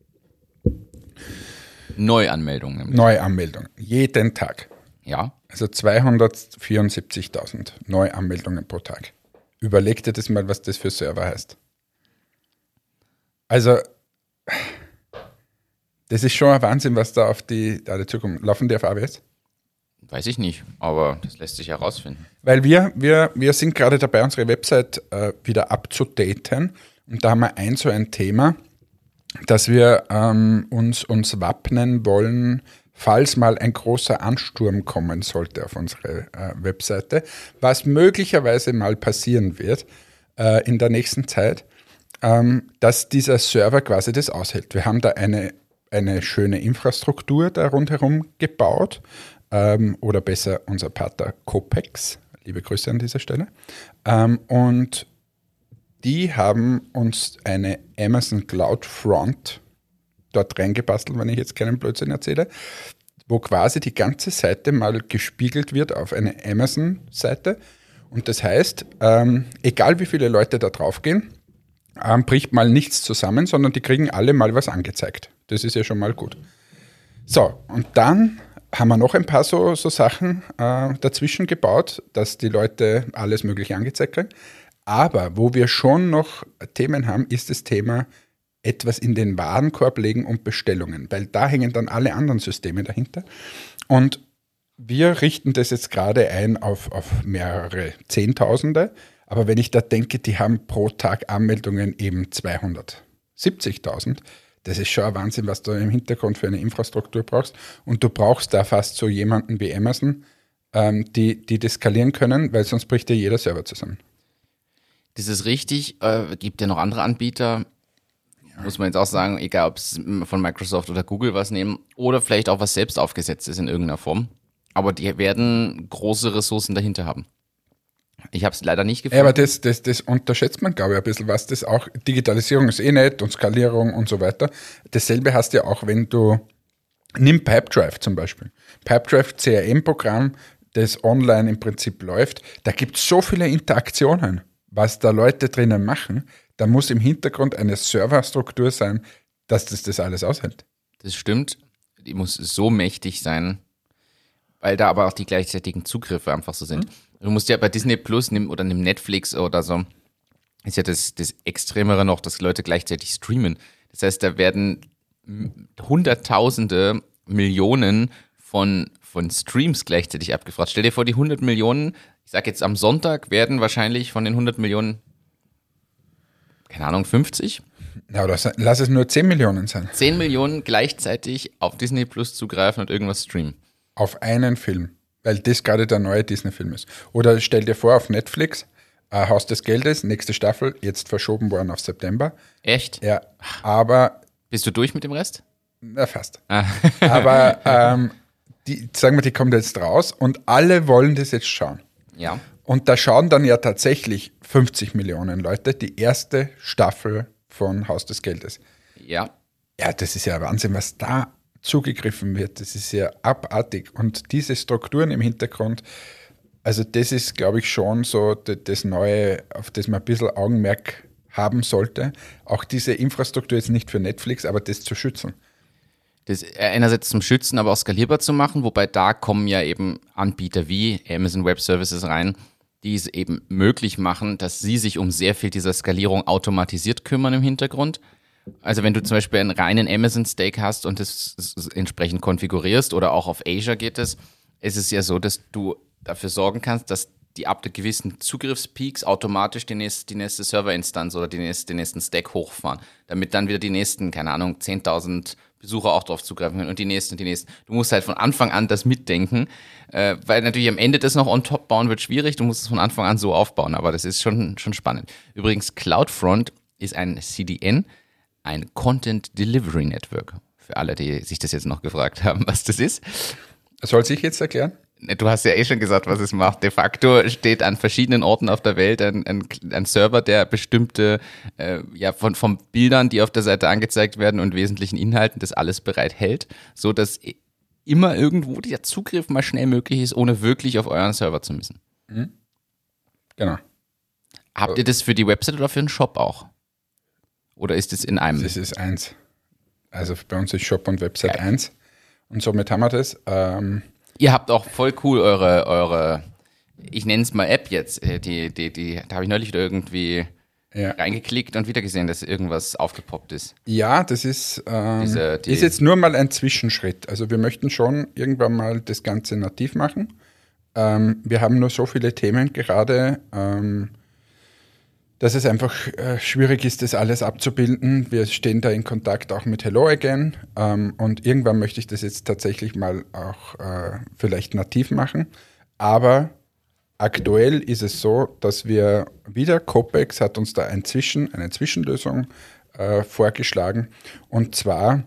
[SPEAKER 1] Neuanmeldungen.
[SPEAKER 2] Neuanmeldungen, jeden Tag.
[SPEAKER 1] Ja.
[SPEAKER 2] Also 274.000 Neuanmeldungen pro Tag. Überleg dir das mal, was das für Server heißt. Also, das ist schon ein Wahnsinn, was da auf die alle zukommt. Laufen die auf AWS?
[SPEAKER 1] Weiß ich nicht, aber das lässt sich herausfinden.
[SPEAKER 2] Weil wir, wir, wir sind gerade dabei, unsere Website äh, wieder abzudaten und da haben wir ein so ein Thema, dass wir ähm, uns, uns wappnen wollen, falls mal ein großer Ansturm kommen sollte auf unsere äh, Webseite, was möglicherweise mal passieren wird äh, in der nächsten Zeit, ähm, dass dieser Server quasi das aushält. Wir haben da eine, eine schöne Infrastruktur da rundherum gebaut ähm, oder besser unser Partner Copex. Liebe Grüße an dieser Stelle. Ähm, und die haben uns eine Amazon Cloud Front dort reingebastelt, wenn ich jetzt keinen Blödsinn erzähle, wo quasi die ganze Seite mal gespiegelt wird auf eine Amazon-Seite. Und das heißt, ähm, egal wie viele Leute da draufgehen, ähm, bricht mal nichts zusammen, sondern die kriegen alle mal was angezeigt. Das ist ja schon mal gut. So, und dann haben wir noch ein paar so, so Sachen äh, dazwischen gebaut, dass die Leute alles Mögliche angezeigt kriegen. Aber wo wir schon noch Themen haben, ist das Thema etwas in den Warenkorb legen und Bestellungen, weil da hängen dann alle anderen Systeme dahinter. Und wir richten das jetzt gerade ein auf, auf mehrere Zehntausende, aber wenn ich da denke, die haben pro Tag Anmeldungen eben 270.000, das ist schon ein Wahnsinn, was du im Hintergrund für eine Infrastruktur brauchst. Und du brauchst da fast so jemanden wie Amazon, ähm, die, die das skalieren können, weil sonst bricht dir jeder Server zusammen.
[SPEAKER 1] Das ist richtig. Äh, gibt ja noch andere Anbieter. Muss man jetzt auch sagen, egal ob es von Microsoft oder Google was nehmen oder vielleicht auch was selbst aufgesetzt ist in irgendeiner Form. Aber die werden große Ressourcen dahinter haben. Ich habe es leider nicht gefunden.
[SPEAKER 2] Ja, aber das, das, das unterschätzt man, glaube ich, ein bisschen, was das auch, Digitalisierung ist eh nett und Skalierung und so weiter. Dasselbe hast du ja auch, wenn du, nimm Pipedrive zum Beispiel. Pipedrive CRM-Programm, das online im Prinzip läuft, da gibt es so viele Interaktionen, was da Leute drinnen machen. Da muss im Hintergrund eine Serverstruktur sein, dass das das alles aushält.
[SPEAKER 1] Das stimmt. Die muss so mächtig sein, weil da aber auch die gleichzeitigen Zugriffe einfach so sind. Mhm. Du musst ja bei Disney Plus nimm, oder nimm Netflix oder so, ist ja das, das Extremere noch, dass Leute gleichzeitig streamen. Das heißt, da werden Hunderttausende, Millionen von, von Streams gleichzeitig abgefragt. Stell dir vor, die 100 Millionen, ich sag jetzt am Sonntag, werden wahrscheinlich von den 100 Millionen, keine Ahnung, 50?
[SPEAKER 2] Ja, oder lass es nur 10 Millionen sein.
[SPEAKER 1] 10 Millionen gleichzeitig auf Disney Plus zugreifen und irgendwas streamen.
[SPEAKER 2] Auf einen Film, weil das gerade der neue Disney-Film ist. Oder stell dir vor, auf Netflix, äh, Haus des Geldes, nächste Staffel, jetzt verschoben worden auf September.
[SPEAKER 1] Echt?
[SPEAKER 2] Ja, aber.
[SPEAKER 1] Bist du durch mit dem Rest?
[SPEAKER 2] Na, fast. Ah. aber ähm, die, sagen wir, die kommt jetzt raus und alle wollen das jetzt schauen.
[SPEAKER 1] Ja.
[SPEAKER 2] Und da schauen dann ja tatsächlich 50 Millionen Leute die erste Staffel von Haus des Geldes.
[SPEAKER 1] Ja.
[SPEAKER 2] Ja, das ist ja Wahnsinn, was da zugegriffen wird. Das ist ja abartig. Und diese Strukturen im Hintergrund, also das ist, glaube ich, schon so das Neue, auf das man ein bisschen Augenmerk haben sollte. Auch diese Infrastruktur ist nicht für Netflix, aber das zu schützen.
[SPEAKER 1] Das einerseits zum Schützen, aber auch skalierbar zu machen, wobei da kommen ja eben Anbieter wie Amazon Web Services rein, die es eben möglich machen, dass sie sich um sehr viel dieser Skalierung automatisiert kümmern im Hintergrund. Also wenn du zum Beispiel einen reinen Amazon Steak hast und das entsprechend konfigurierst oder auch auf Asia geht es, ist es ja so, dass du dafür sorgen kannst, dass die ab gewissen Zugriffspeaks automatisch die nächste, die nächste Serverinstanz oder die nächste, den nächsten Stack hochfahren, damit dann wieder die nächsten, keine Ahnung, 10.000 Besucher auch drauf zugreifen können und die nächsten und die nächsten. Du musst halt von Anfang an das mitdenken, äh, weil natürlich am Ende das noch on top bauen wird schwierig. Du musst es von Anfang an so aufbauen, aber das ist schon, schon spannend. Übrigens, CloudFront ist ein CDN, ein Content Delivery Network. Für alle, die sich das jetzt noch gefragt haben, was das ist.
[SPEAKER 2] Soll sich jetzt erklären?
[SPEAKER 1] Du hast ja eh schon gesagt, was es macht. De facto steht an verschiedenen Orten auf der Welt ein, ein, ein Server, der bestimmte, äh, ja, von, von Bildern, die auf der Seite angezeigt werden und wesentlichen Inhalten, das alles bereit hält, so dass immer irgendwo der Zugriff mal schnell möglich ist, ohne wirklich auf euren Server zu müssen. Mhm.
[SPEAKER 2] Genau.
[SPEAKER 1] Habt ihr das für die Website oder für den Shop auch? Oder ist es in einem?
[SPEAKER 2] Das ist eins. Also bei uns ist Shop und Website Geil. eins. Und somit haben wir das. Ähm,
[SPEAKER 1] Ihr habt auch voll cool eure, eure ich nenne es mal App jetzt. Äh, die, die, die, da habe ich neulich irgendwie ja. reingeklickt und wieder gesehen, dass irgendwas aufgepoppt ist.
[SPEAKER 2] Ja, das ist, ähm, Diese, die, ist jetzt nur mal ein Zwischenschritt. Also wir möchten schon irgendwann mal das Ganze nativ machen. Ähm, wir haben nur so viele Themen gerade. Ähm, dass es einfach äh, schwierig ist, das alles abzubilden. Wir stehen da in Kontakt auch mit Hello Again ähm, und irgendwann möchte ich das jetzt tatsächlich mal auch äh, vielleicht nativ machen. Aber aktuell ist es so, dass wir wieder, Copex hat uns da ein Zwischen, eine Zwischenlösung äh, vorgeschlagen und zwar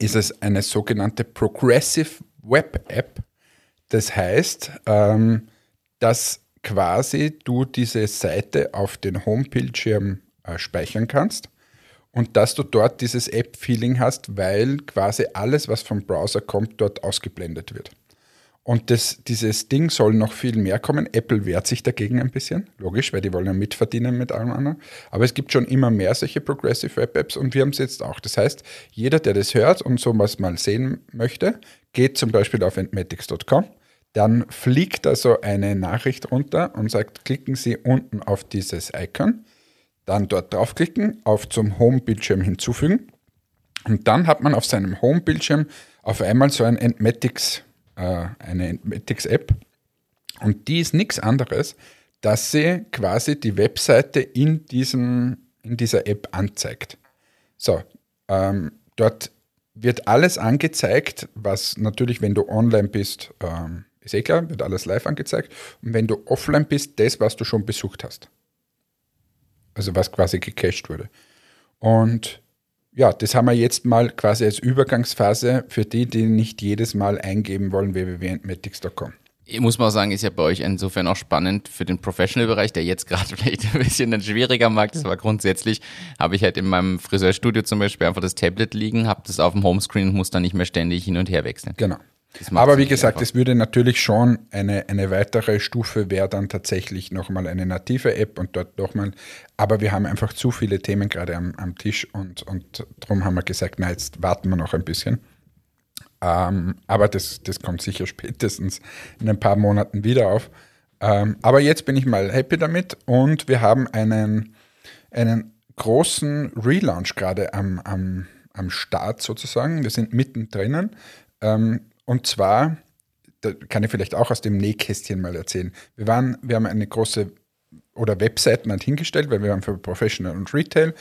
[SPEAKER 2] ist es eine sogenannte Progressive Web App. Das heißt, ähm, dass quasi du diese Seite auf den Home-Bildschirm äh, speichern kannst und dass du dort dieses App-Feeling hast, weil quasi alles, was vom Browser kommt, dort ausgeblendet wird. Und das, dieses Ding soll noch viel mehr kommen. Apple wehrt sich dagegen ein bisschen, logisch, weil die wollen ja mitverdienen mit allem anderen. Aber es gibt schon immer mehr solche Progressive Web Apps und wir haben es jetzt auch. Das heißt, jeder, der das hört und sowas mal sehen möchte, geht zum Beispiel auf entmatics.com dann fliegt da so eine Nachricht runter und sagt, klicken Sie unten auf dieses Icon, dann dort draufklicken, auf zum Home-Bildschirm hinzufügen und dann hat man auf seinem Home-Bildschirm auf einmal so ein Entmatics äh, eine Entmetics-App und die ist nichts anderes, dass sie quasi die Webseite in, diesem, in dieser App anzeigt. So, ähm, dort wird alles angezeigt, was natürlich, wenn du online bist, ähm, ist eh klar, wird alles live angezeigt. Und wenn du offline bist, das, was du schon besucht hast. Also was quasi gecached wurde. Und ja, das haben wir jetzt mal quasi als Übergangsphase für die, die nicht jedes Mal eingeben wollen, www.metics.com.
[SPEAKER 1] Muss man auch sagen, ist ja bei euch insofern auch spannend für den Professional-Bereich, der jetzt gerade vielleicht ein bisschen ein schwieriger Markt ist, aber grundsätzlich habe ich halt in meinem Friseurstudio zum Beispiel einfach das Tablet liegen, habe das auf dem Homescreen und muss dann nicht mehr ständig hin und her wechseln.
[SPEAKER 2] Genau. Aber wie gesagt, es würde natürlich schon eine, eine weitere Stufe wäre dann tatsächlich nochmal eine native App und dort nochmal. Aber wir haben einfach zu viele Themen gerade am, am Tisch und, und darum haben wir gesagt, na, jetzt warten wir noch ein bisschen. Ähm, aber das, das kommt sicher spätestens in ein paar Monaten wieder auf. Ähm, aber jetzt bin ich mal happy damit und wir haben einen, einen großen Relaunch gerade am, am, am Start sozusagen. Wir sind mittendrin. Ähm, und zwar, da kann ich vielleicht auch aus dem Nähkästchen mal erzählen. Wir waren, wir haben eine große oder Webseiten halt hingestellt, weil wir haben für Professional und Retail.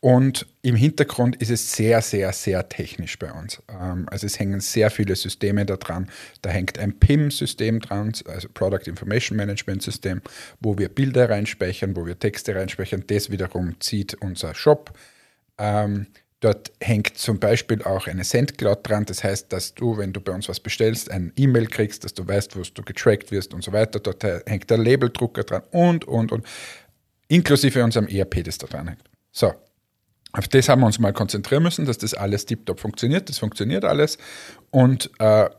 [SPEAKER 2] Und im Hintergrund ist es sehr, sehr, sehr technisch bei uns. Ähm, also es hängen sehr viele Systeme da dran. Da hängt ein PIM-System dran, also Product Information Management System, wo wir Bilder reinspeichern, wo wir Texte reinspeichern. Das wiederum zieht unser Shop. Dort hängt zum Beispiel auch eine SendCloud dran. Das heißt, dass du, wenn du bei uns was bestellst, ein E-Mail kriegst, dass du weißt, wo du getrackt wirst und so weiter. Dort hängt der Labeldrucker dran und, und, und. Inklusive unserem ERP, das da dran hängt. So. Auf das haben wir uns mal konzentrieren müssen, dass das alles tiptop funktioniert. Das funktioniert alles. Und äh,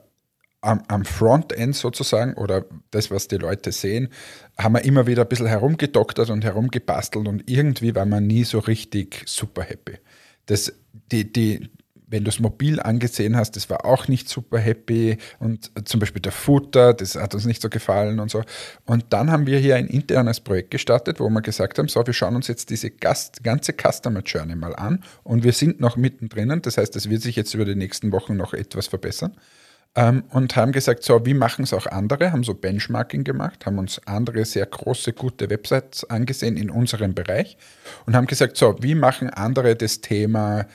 [SPEAKER 2] am, am, Frontend sozusagen oder das, was die Leute sehen, haben wir immer wieder ein bisschen herumgedoktert und herumgebastelt und irgendwie war man nie so richtig super happy das, die, die, wenn du es mobil angesehen hast, das war auch nicht super happy und zum Beispiel der Footer, das hat uns nicht so gefallen und so. Und dann haben wir hier ein internes Projekt gestartet, wo wir gesagt haben, so, wir schauen uns jetzt diese Gast, ganze Customer Journey mal an und wir sind noch mittendrin. Das heißt, das wird sich jetzt über die nächsten Wochen noch etwas verbessern ähm, und haben gesagt, so, wie machen es auch andere, haben so Benchmarking gemacht, haben uns andere sehr große, gute Websites angesehen in unserem Bereich und haben gesagt, so, wie machen andere das Thema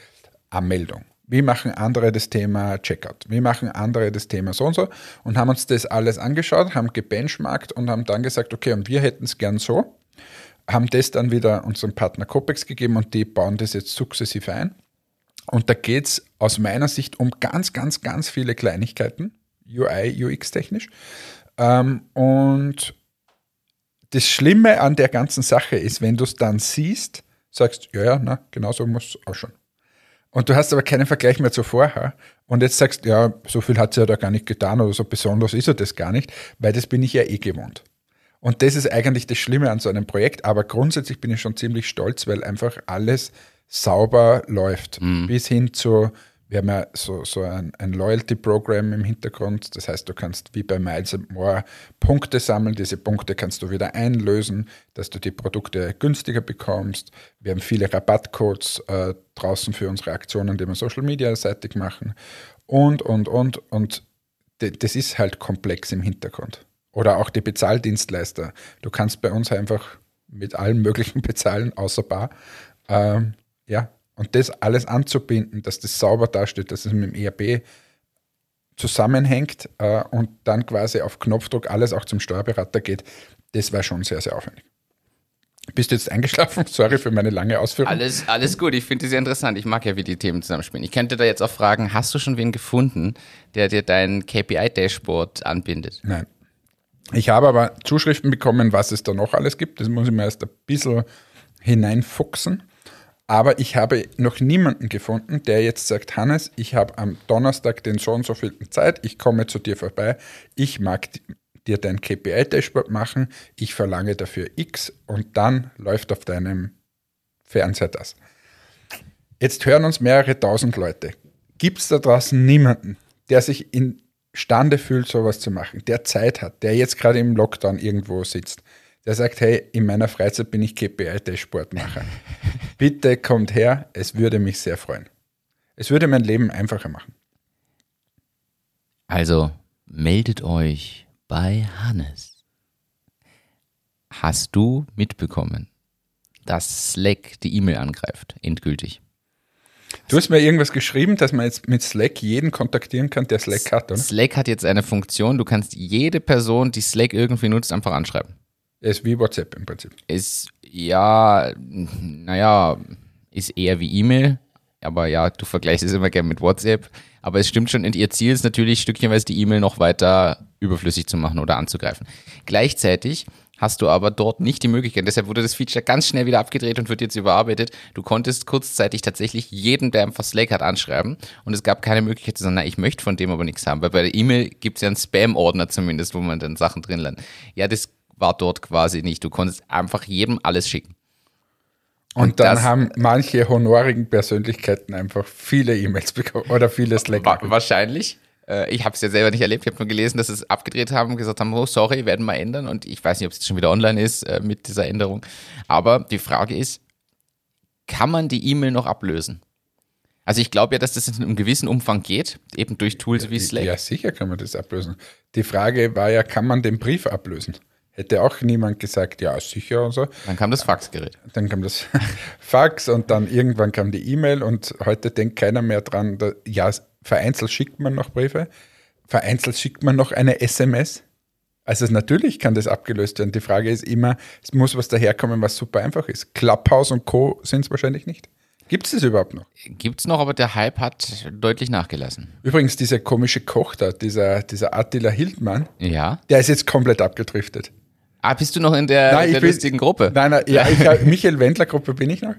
[SPEAKER 2] Anmeldung? Wie machen andere das Thema Checkout? Wie machen andere das Thema so und so? Und haben uns das alles angeschaut, haben gebenchmarkt und haben dann gesagt, okay, und wir hätten es gern so. Haben das dann wieder unserem Partner Copex gegeben und die bauen das jetzt sukzessive ein. Und da geht es aus meiner Sicht um ganz, ganz, ganz viele Kleinigkeiten, UI, UX-technisch. Ähm, und das Schlimme an der ganzen Sache ist, wenn du es dann siehst, sagst, ja, ja, na, genau so muss es auch schon. Und du hast aber keinen Vergleich mehr zu vorher. Und jetzt sagst, ja, so viel hat sie ja da gar nicht getan oder so besonders ist er das gar nicht, weil das bin ich ja eh gewohnt. Und das ist eigentlich das Schlimme an so einem Projekt. Aber grundsätzlich bin ich schon ziemlich stolz, weil einfach alles sauber läuft. Mhm. Bis hin zu, wir haben ja so, so ein, ein Loyalty-Programm im Hintergrund. Das heißt, du kannst wie bei Miles More Punkte sammeln. Diese Punkte kannst du wieder einlösen, dass du die Produkte günstiger bekommst. Wir haben viele Rabattcodes äh, draußen für unsere Aktionen, die wir Social Media-seitig machen. Und, und, und. Und das ist halt komplex im Hintergrund. Oder auch die Bezahldienstleister. Du kannst bei uns einfach mit allem Möglichen bezahlen, außer Bar. Ähm, ja, und das alles anzubinden, dass das sauber dasteht, dass es mit dem ERP zusammenhängt äh, und dann quasi auf Knopfdruck alles auch zum Steuerberater geht, das war schon sehr, sehr aufwendig. Bist du jetzt eingeschlafen? Sorry für meine lange Ausführung.
[SPEAKER 1] Alles, alles gut, ich finde das sehr interessant. Ich mag ja, wie die Themen zusammenspielen. Ich könnte da jetzt auch fragen, hast du schon wen gefunden, der dir dein KPI-Dashboard anbindet?
[SPEAKER 2] Nein. Ich habe aber Zuschriften bekommen, was es da noch alles gibt. Das muss ich mir erst ein bisschen hineinfuchsen. Aber ich habe noch niemanden gefunden, der jetzt sagt, Hannes, ich habe am Donnerstag den so und so viel Zeit, ich komme zu dir vorbei, ich mag dir dein KPI-Dashboard machen, ich verlange dafür X und dann läuft auf deinem Fernseher das. Jetzt hören uns mehrere tausend Leute. Gibt es da draußen niemanden, der sich imstande fühlt, sowas zu machen, der Zeit hat, der jetzt gerade im Lockdown irgendwo sitzt, der sagt, hey, in meiner Freizeit bin ich KPI-Sportmacher. Bitte kommt her, es würde mich sehr freuen. Es würde mein Leben einfacher machen.
[SPEAKER 1] Also, meldet euch bei Hannes. Hast du mitbekommen, dass Slack die E-Mail angreift, endgültig?
[SPEAKER 2] Du hast mir irgendwas geschrieben, dass man jetzt mit Slack jeden kontaktieren kann, der Slack hat, oder?
[SPEAKER 1] Slack hat jetzt eine Funktion, du kannst jede Person, die Slack irgendwie nutzt, einfach anschreiben.
[SPEAKER 2] Er ist wie WhatsApp im Prinzip.
[SPEAKER 1] Ist, ja, naja, ist eher wie E-Mail, aber ja, du vergleichst es immer gerne mit WhatsApp. Aber es stimmt schon, ihr Ziel ist natürlich stückchenweise die E-Mail noch weiter überflüssig zu machen oder anzugreifen. Gleichzeitig hast du aber dort nicht die Möglichkeit. Deshalb wurde das Feature ganz schnell wieder abgedreht und wird jetzt überarbeitet. Du konntest kurzzeitig tatsächlich jeden, der einfach Slack hat, anschreiben und es gab keine Möglichkeit zu sagen, na, ich möchte von dem aber nichts haben, weil bei der E-Mail gibt es ja einen Spam-Ordner zumindest, wo man dann Sachen drin lernt. Ja, das war dort quasi nicht. Du konntest einfach jedem alles schicken.
[SPEAKER 2] Und, und dann haben manche honorigen Persönlichkeiten einfach viele E-Mails bekommen oder viele Slack.
[SPEAKER 1] Wa wahrscheinlich. Äh, ich habe es ja selber nicht erlebt. Ich habe nur gelesen, dass sie es abgedreht haben und gesagt haben, oh sorry, werden wir ändern. Und ich weiß nicht, ob es jetzt schon wieder online ist äh, mit dieser Änderung. Aber die Frage ist, kann man die E-Mail noch ablösen? Also ich glaube ja, dass das in einem gewissen Umfang geht, eben durch Tools wie Slack.
[SPEAKER 2] Ja, sicher kann man das ablösen. Die Frage war ja, kann man den Brief ablösen? Hätte auch niemand gesagt, ja, sicher und so.
[SPEAKER 1] Dann kam das Faxgerät.
[SPEAKER 2] Dann kam das Fax und dann irgendwann kam die E-Mail und heute denkt keiner mehr dran, da, ja, vereinzelt schickt man noch Briefe, vereinzelt schickt man noch eine SMS. Also natürlich kann das abgelöst werden. Die Frage ist immer, es muss was daherkommen, was super einfach ist. Clubhouse und Co. sind es wahrscheinlich nicht. Gibt es das überhaupt noch?
[SPEAKER 1] Gibt es noch, aber der Hype hat deutlich nachgelassen.
[SPEAKER 2] Übrigens, dieser komische Koch da, dieser, dieser Attila Hildmann,
[SPEAKER 1] ja.
[SPEAKER 2] der ist jetzt komplett abgedriftet.
[SPEAKER 1] Ah, bist du noch in der,
[SPEAKER 2] nein,
[SPEAKER 1] der
[SPEAKER 2] bin,
[SPEAKER 1] lustigen Gruppe?
[SPEAKER 2] Nein, nein, ja, ich, Michael Wendler Gruppe bin ich noch.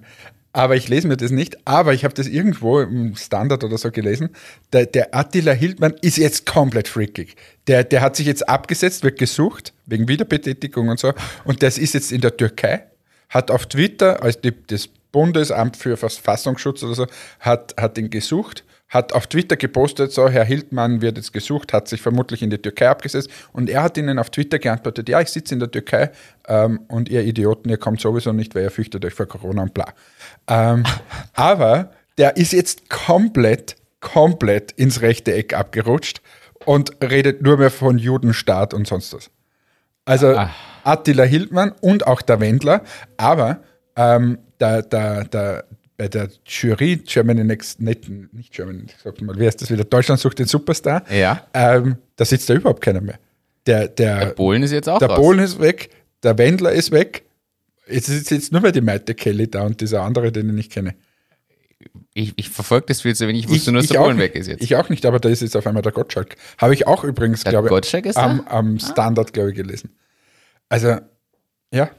[SPEAKER 2] Aber ich lese mir das nicht. Aber ich habe das irgendwo im Standard oder so gelesen. Der, der Attila Hildmann ist jetzt komplett freakig. Der, der hat sich jetzt abgesetzt, wird gesucht, wegen Wiederbetätigung und so. Und das ist jetzt in der Türkei. Hat auf Twitter, als die, das Bundesamt für Verfassungsschutz oder so, hat, hat ihn gesucht hat auf Twitter gepostet, so Herr Hildmann wird jetzt gesucht, hat sich vermutlich in die Türkei abgesetzt und er hat ihnen auf Twitter geantwortet, ja, ich sitze in der Türkei ähm, und ihr Idioten, ihr kommt sowieso nicht, weil ihr fürchtet euch vor Corona und bla. Ähm, aber der ist jetzt komplett, komplett ins rechte Eck abgerutscht und redet nur mehr von Judenstaat und sonst was. Also Ach. Attila Hildmann und auch der Wendler, aber ähm, der, der, der, bei der Jury Germany Next, nicht, nicht Germany, sag mal, wie heißt das wieder? Deutschland sucht den Superstar.
[SPEAKER 1] Ja.
[SPEAKER 2] Ähm, da sitzt da überhaupt keiner mehr. Der, der,
[SPEAKER 1] der Bohlen ist jetzt auch
[SPEAKER 2] Der
[SPEAKER 1] raus.
[SPEAKER 2] Bohlen ist weg, der Wendler ist weg. Jetzt ist jetzt nur mehr die Maite Kelly da und dieser andere, den ich nicht kenne.
[SPEAKER 1] Ich, ich verfolge das viel zu wenig. Ich wusste nur, dass der Bohlen weg ist jetzt.
[SPEAKER 2] Ich auch nicht, aber da ist jetzt auf einmal der Gottschalk. Habe ich auch übrigens, glaube ich, am, am Standard, glaube ich, gelesen. Also, ja.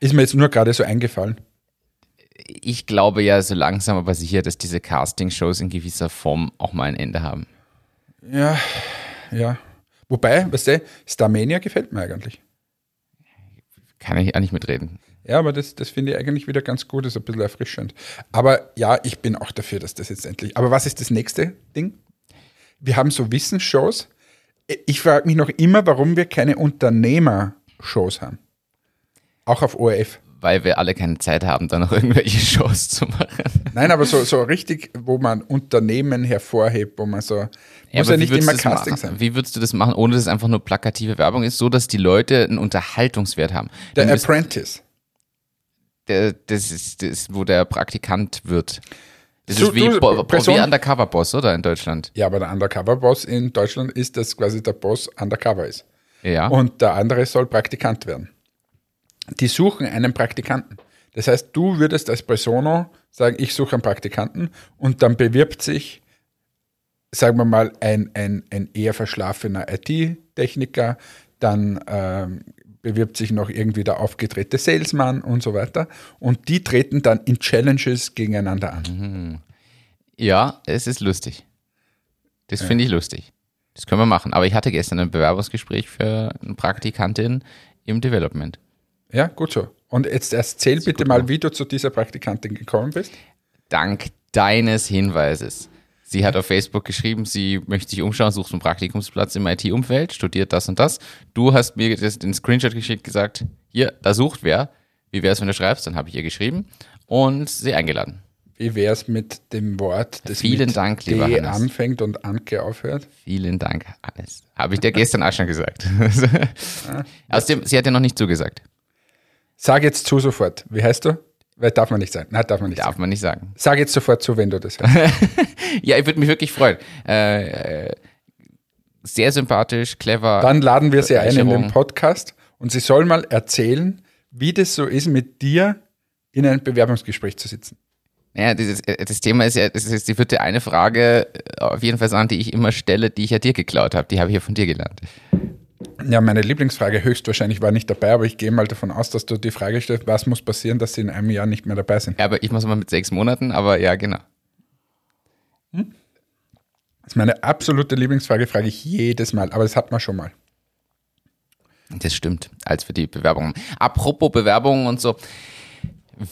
[SPEAKER 2] Ist mir jetzt nur gerade so eingefallen
[SPEAKER 1] ich glaube ja so langsam aber sicher, dass diese Casting-Shows in gewisser Form auch mal ein Ende haben.
[SPEAKER 2] Ja, ja. Wobei, weißt du, Starmania gefällt mir eigentlich.
[SPEAKER 1] Kann ich auch nicht mitreden.
[SPEAKER 2] Ja, aber das, das finde ich eigentlich wieder ganz gut, ist ein bisschen erfrischend. Aber ja, ich bin auch dafür, dass das jetzt endlich. Aber was ist das nächste Ding? Wir haben so Wissensshows. Ich frage mich noch immer, warum wir keine Unternehmershows haben. Auch auf ORF
[SPEAKER 1] weil wir alle keine Zeit haben, da noch irgendwelche Shows zu machen.
[SPEAKER 2] Nein, aber so, so richtig, wo man Unternehmen hervorhebt, wo man so, ja, muss ja nicht immer Casting
[SPEAKER 1] sein. Wie würdest du das machen, ohne dass es einfach nur plakative Werbung ist, so dass die Leute einen Unterhaltungswert haben?
[SPEAKER 2] Der Apprentice.
[SPEAKER 1] Der, das, ist, das wo der Praktikant wird. Das du, ist wie, du, wie Undercover-Boss, oder, in Deutschland?
[SPEAKER 2] Ja, aber der Undercover-Boss in Deutschland ist, dass quasi der Boss Undercover ist.
[SPEAKER 1] Ja.
[SPEAKER 2] Und der andere soll Praktikant werden die suchen einen Praktikanten. Das heißt, du würdest als Persono sagen, ich suche einen Praktikanten und dann bewirbt sich, sagen wir mal, ein, ein, ein eher verschlafener IT-Techniker, dann ähm, bewirbt sich noch irgendwie der aufgedrehte Salesman und so weiter. Und die treten dann in Challenges gegeneinander an.
[SPEAKER 1] Mhm. Ja, es ist lustig. Das ja. finde ich lustig. Das können wir machen. Aber ich hatte gestern ein Bewerbungsgespräch für eine Praktikantin im Development.
[SPEAKER 2] Ja, gut so. Und jetzt erzähl bitte mal, wie du zu dieser Praktikantin gekommen bist.
[SPEAKER 1] Dank deines Hinweises. Sie hat auf Facebook geschrieben, sie möchte sich umschauen, sucht einen Praktikumsplatz im IT-Umfeld, studiert das und das. Du hast mir das, den Screenshot geschickt, gesagt, hier, da sucht wer. Wie wäre es, wenn du schreibst? Dann habe ich ihr geschrieben und sie eingeladen.
[SPEAKER 2] Wie wäre es mit dem Wort, das
[SPEAKER 1] Vielen
[SPEAKER 2] mit
[SPEAKER 1] Dank, lieber
[SPEAKER 2] D
[SPEAKER 1] Hannes.
[SPEAKER 2] anfängt und Anke aufhört?
[SPEAKER 1] Vielen Dank, Hannes. Habe ich dir gestern auch schon gesagt. Außerdem, sie hat ja noch nicht zugesagt.
[SPEAKER 2] Sag jetzt zu sofort. Wie heißt du? Weil darf man nicht sagen. Nein, darf man nicht
[SPEAKER 1] Darf
[SPEAKER 2] sagen.
[SPEAKER 1] man nicht sagen.
[SPEAKER 2] Sag jetzt sofort zu, wenn du das hörst.
[SPEAKER 1] Ja, ich würde mich wirklich freuen. Äh, äh, sehr sympathisch, clever.
[SPEAKER 2] Dann laden wir sie ein in den. Podcast und sie soll mal erzählen, wie das so ist, mit dir in einem Bewerbungsgespräch zu sitzen.
[SPEAKER 1] Ja, dieses, äh, das Thema ist ja, das ist, die wird dir eine Frage äh, auf jeden Fall sagen, die ich immer stelle, die ich ja dir geklaut habe. Die habe ich ja von dir gelernt.
[SPEAKER 2] Ja, meine Lieblingsfrage höchstwahrscheinlich war nicht dabei, aber ich gehe mal davon aus, dass du die Frage stellst, was muss passieren, dass sie in einem Jahr nicht mehr dabei sind.
[SPEAKER 1] Ja, aber ich muss mal mit sechs Monaten, aber ja, genau.
[SPEAKER 2] Das ist meine absolute Lieblingsfrage, frage ich jedes Mal, aber das hat man schon mal.
[SPEAKER 1] Das stimmt, als für die Bewerbungen. Apropos Bewerbungen und so.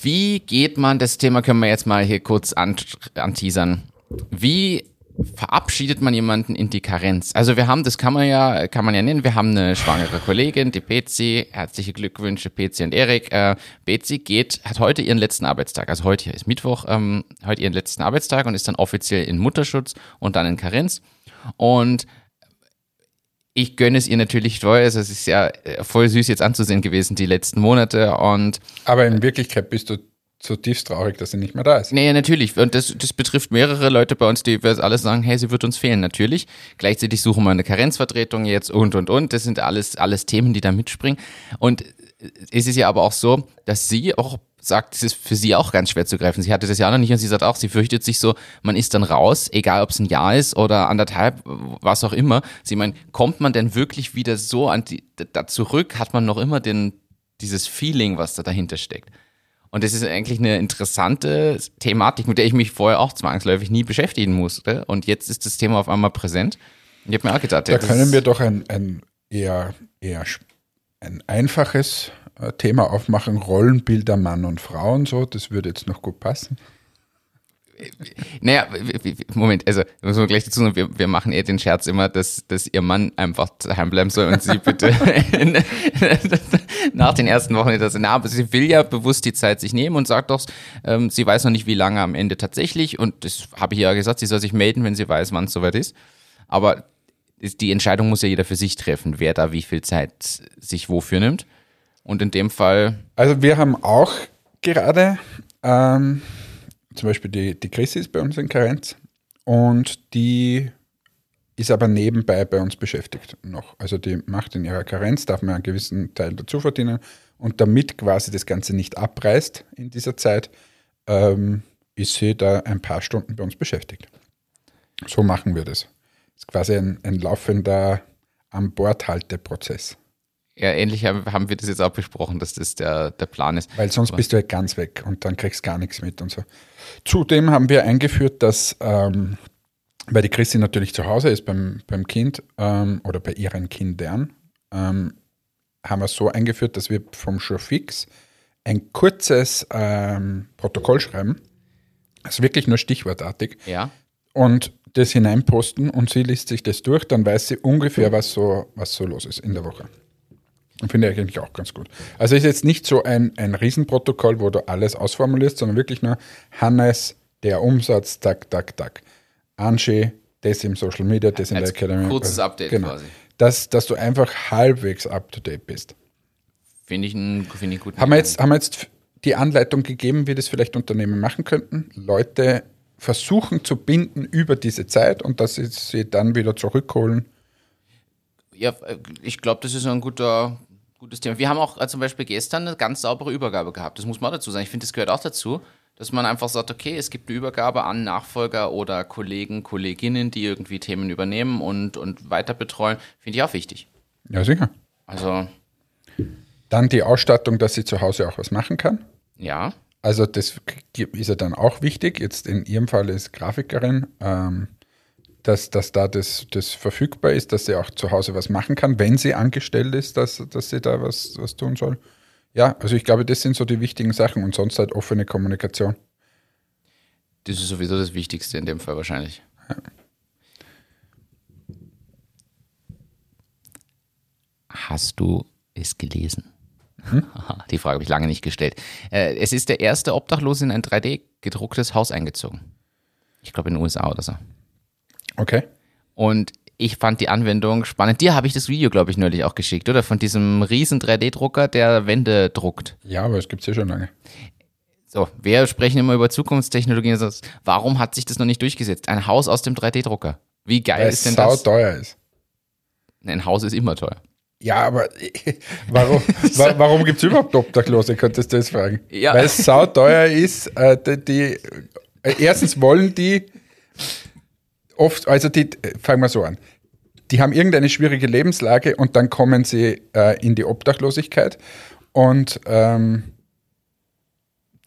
[SPEAKER 1] Wie geht man, das Thema können wir jetzt mal hier kurz an- anteasern. Wie verabschiedet man jemanden in die Karenz? Also wir haben, das kann man ja, kann man ja nennen, wir haben eine schwangere Kollegin, die Betsy. Herzliche Glückwünsche, Betsy und Erik. Äh, Betsy geht, hat heute ihren letzten Arbeitstag. Also heute ist Mittwoch, ähm, heute ihren letzten Arbeitstag und ist dann offiziell in Mutterschutz und dann in Karenz. Und ich gönne es ihr natürlich voll. Also es ist ja äh, voll süß jetzt anzusehen gewesen, die letzten Monate. Und
[SPEAKER 2] Aber in Wirklichkeit bist du zutiefst traurig, dass sie nicht mehr da ist.
[SPEAKER 1] nee, natürlich. Und das, das betrifft mehrere Leute bei uns, die alles sagen, hey, sie wird uns fehlen, natürlich. Gleichzeitig suchen wir eine Karenzvertretung jetzt und, und, und. Das sind alles, alles Themen, die da mitspringen. Und es ist ja aber auch so, dass sie auch sagt, es ist für sie auch ganz schwer zu greifen. Sie hatte das ja noch nicht und sie sagt auch, sie fürchtet sich so, man ist dann raus, egal ob es ein Jahr ist oder anderthalb, was auch immer. Sie meint, kommt man denn wirklich wieder so an die, da zurück? Hat man noch immer den, dieses Feeling, was da dahinter steckt? Und das ist eigentlich eine interessante Thematik, mit der ich mich vorher auch zwangsläufig nie beschäftigen musste. Und jetzt ist das Thema auf einmal präsent. Und ich habe mir auch gedacht,
[SPEAKER 2] Da können wir doch ein, ein eher, eher ein einfaches äh, Thema aufmachen, Rollenbilder Mann und Frau und so, das würde jetzt noch gut passen.
[SPEAKER 1] Naja, Moment, also muss man gleich dazu sagen, wir, wir machen eher den Scherz immer, dass, dass ihr Mann einfach daheim bleiben soll und sie bitte nach den ersten Wochen das. Na, aber sie will ja bewusst die Zeit sich nehmen und sagt doch, ähm, sie weiß noch nicht, wie lange am Ende tatsächlich. Und das habe ich ja gesagt, sie soll sich melden, wenn sie weiß, wann es soweit ist. Aber die Entscheidung muss ja jeder für sich treffen, wer da wie viel Zeit sich wofür nimmt. Und in dem Fall,
[SPEAKER 2] Also wir haben auch gerade, ähm, zum Beispiel die, die Chrissy ist bei uns in Karenz und die ist aber nebenbei bei uns beschäftigt noch. Also die macht in ihrer Karenz, darf man einen gewissen Teil dazu verdienen und damit quasi das Ganze nicht abreißt in dieser Zeit, ähm, ist sie da ein paar Stunden bei uns beschäftigt. So machen wir das. Das ist quasi ein, ein laufender An-Bord-Halteprozess.
[SPEAKER 1] Ja, ähnlich haben, wir das jetzt auch besprochen, dass das der, der Plan ist.
[SPEAKER 2] Weil sonst bist du halt ganz weg und dann kriegst gar nichts mit und so. Zudem haben wir eingeführt, dass, ähm, weil die Christi natürlich zu Hause ist beim, beim Kind ähm, oder bei ihren Kindern, ähm, haben wir so eingeführt, dass wir vom Showfix ein kurzes ähm, Protokoll schreiben, also wirklich nur stichwortartig,
[SPEAKER 1] Ja.
[SPEAKER 2] und das hineinposten und sie liest sich das durch, dann weiß sie ungefähr, was so, was so los ist in der Woche. Finde ich eigentlich auch ganz gut. Also ist jetzt nicht so ein, ein Riesenprotokoll, wo du alles ausformulierst, sondern wirklich nur Hannes, der Umsatz, tak, tak, tak. Angie, das im Social Media, das in
[SPEAKER 1] Als
[SPEAKER 2] der Academy.
[SPEAKER 1] kurzes Update
[SPEAKER 2] genau.
[SPEAKER 1] quasi.
[SPEAKER 2] Dass, dass du einfach halbwegs up to date bist.
[SPEAKER 1] Finde ich einen, finde ich guten.
[SPEAKER 2] Haben wir, jetzt, haben wir jetzt die Anleitung gegeben, wie das vielleicht Unternehmen machen könnten? Leute versuchen zu binden über diese Zeit und dass sie sie dann wieder zurückholen.
[SPEAKER 1] Ja, ich glaube, das ist ein guter, gutes Thema. Wir haben auch äh, zum Beispiel gestern eine ganz saubere Übergabe gehabt. Das muss man auch dazu sagen. Ich finde, das gehört auch dazu, dass man einfach sagt, okay, es gibt eine Übergabe an Nachfolger oder Kollegen, Kolleginnen, die irgendwie Themen übernehmen und, und weiter betreuen. Finde ich auch wichtig.
[SPEAKER 2] Ja, sicher.
[SPEAKER 1] Also,
[SPEAKER 2] Dann die Ausstattung, dass sie zu Hause auch was machen kann.
[SPEAKER 1] ja.
[SPEAKER 2] Also das ist ja dann auch wichtig. Jetzt in ihrem Fall ist Grafikerin, ähm, dass, dass da das, das verfügbar ist, dass sie auch zu Hause was machen kann, wenn sie angestellt ist, dass, dass sie da was, was tun soll. Ja, also ich glaube, das sind so die wichtigen Sachen und sonst halt offene Kommunikation.
[SPEAKER 1] Das ist sowieso das Wichtigste in dem Fall wahrscheinlich. Hast du es gelesen? Aha, Die Frage habe ich lange nicht gestellt. Äh, es ist der erste Obdachlose in ein 3D gedrucktes Haus eingezogen. Ich glaube in den USA oder so.
[SPEAKER 2] Okay.
[SPEAKER 1] Und ich fand die Anwendung spannend. Dir habe ich das Video, glaube ich, neulich auch geschickt, oder? Von diesem riesen 3D-Drucker, der Wände druckt.
[SPEAKER 2] Ja, aber es gibt es ja schon lange.
[SPEAKER 1] So, wir sprechen immer über Zukunftstechnologien. Warum hat sich das noch nicht durchgesetzt? Ein Haus aus dem 3D-Drucker. Wie geil
[SPEAKER 2] Weil
[SPEAKER 1] ist denn
[SPEAKER 2] sau
[SPEAKER 1] das?
[SPEAKER 2] teuer ist.
[SPEAKER 1] Ein Haus ist immer teuer.
[SPEAKER 2] Ja, aber warum, wa- warum gibt es überhaupt Obdachlose, könntest du das fragen?
[SPEAKER 1] Ja.
[SPEAKER 2] Weil es sauteuer ist, äh, die, die äh, erstens wollen die oft, also die, äh, fangen wir so an, die haben irgendeine schwierige Lebenslage und dann kommen sie äh, in die Obdachlosigkeit und ähm,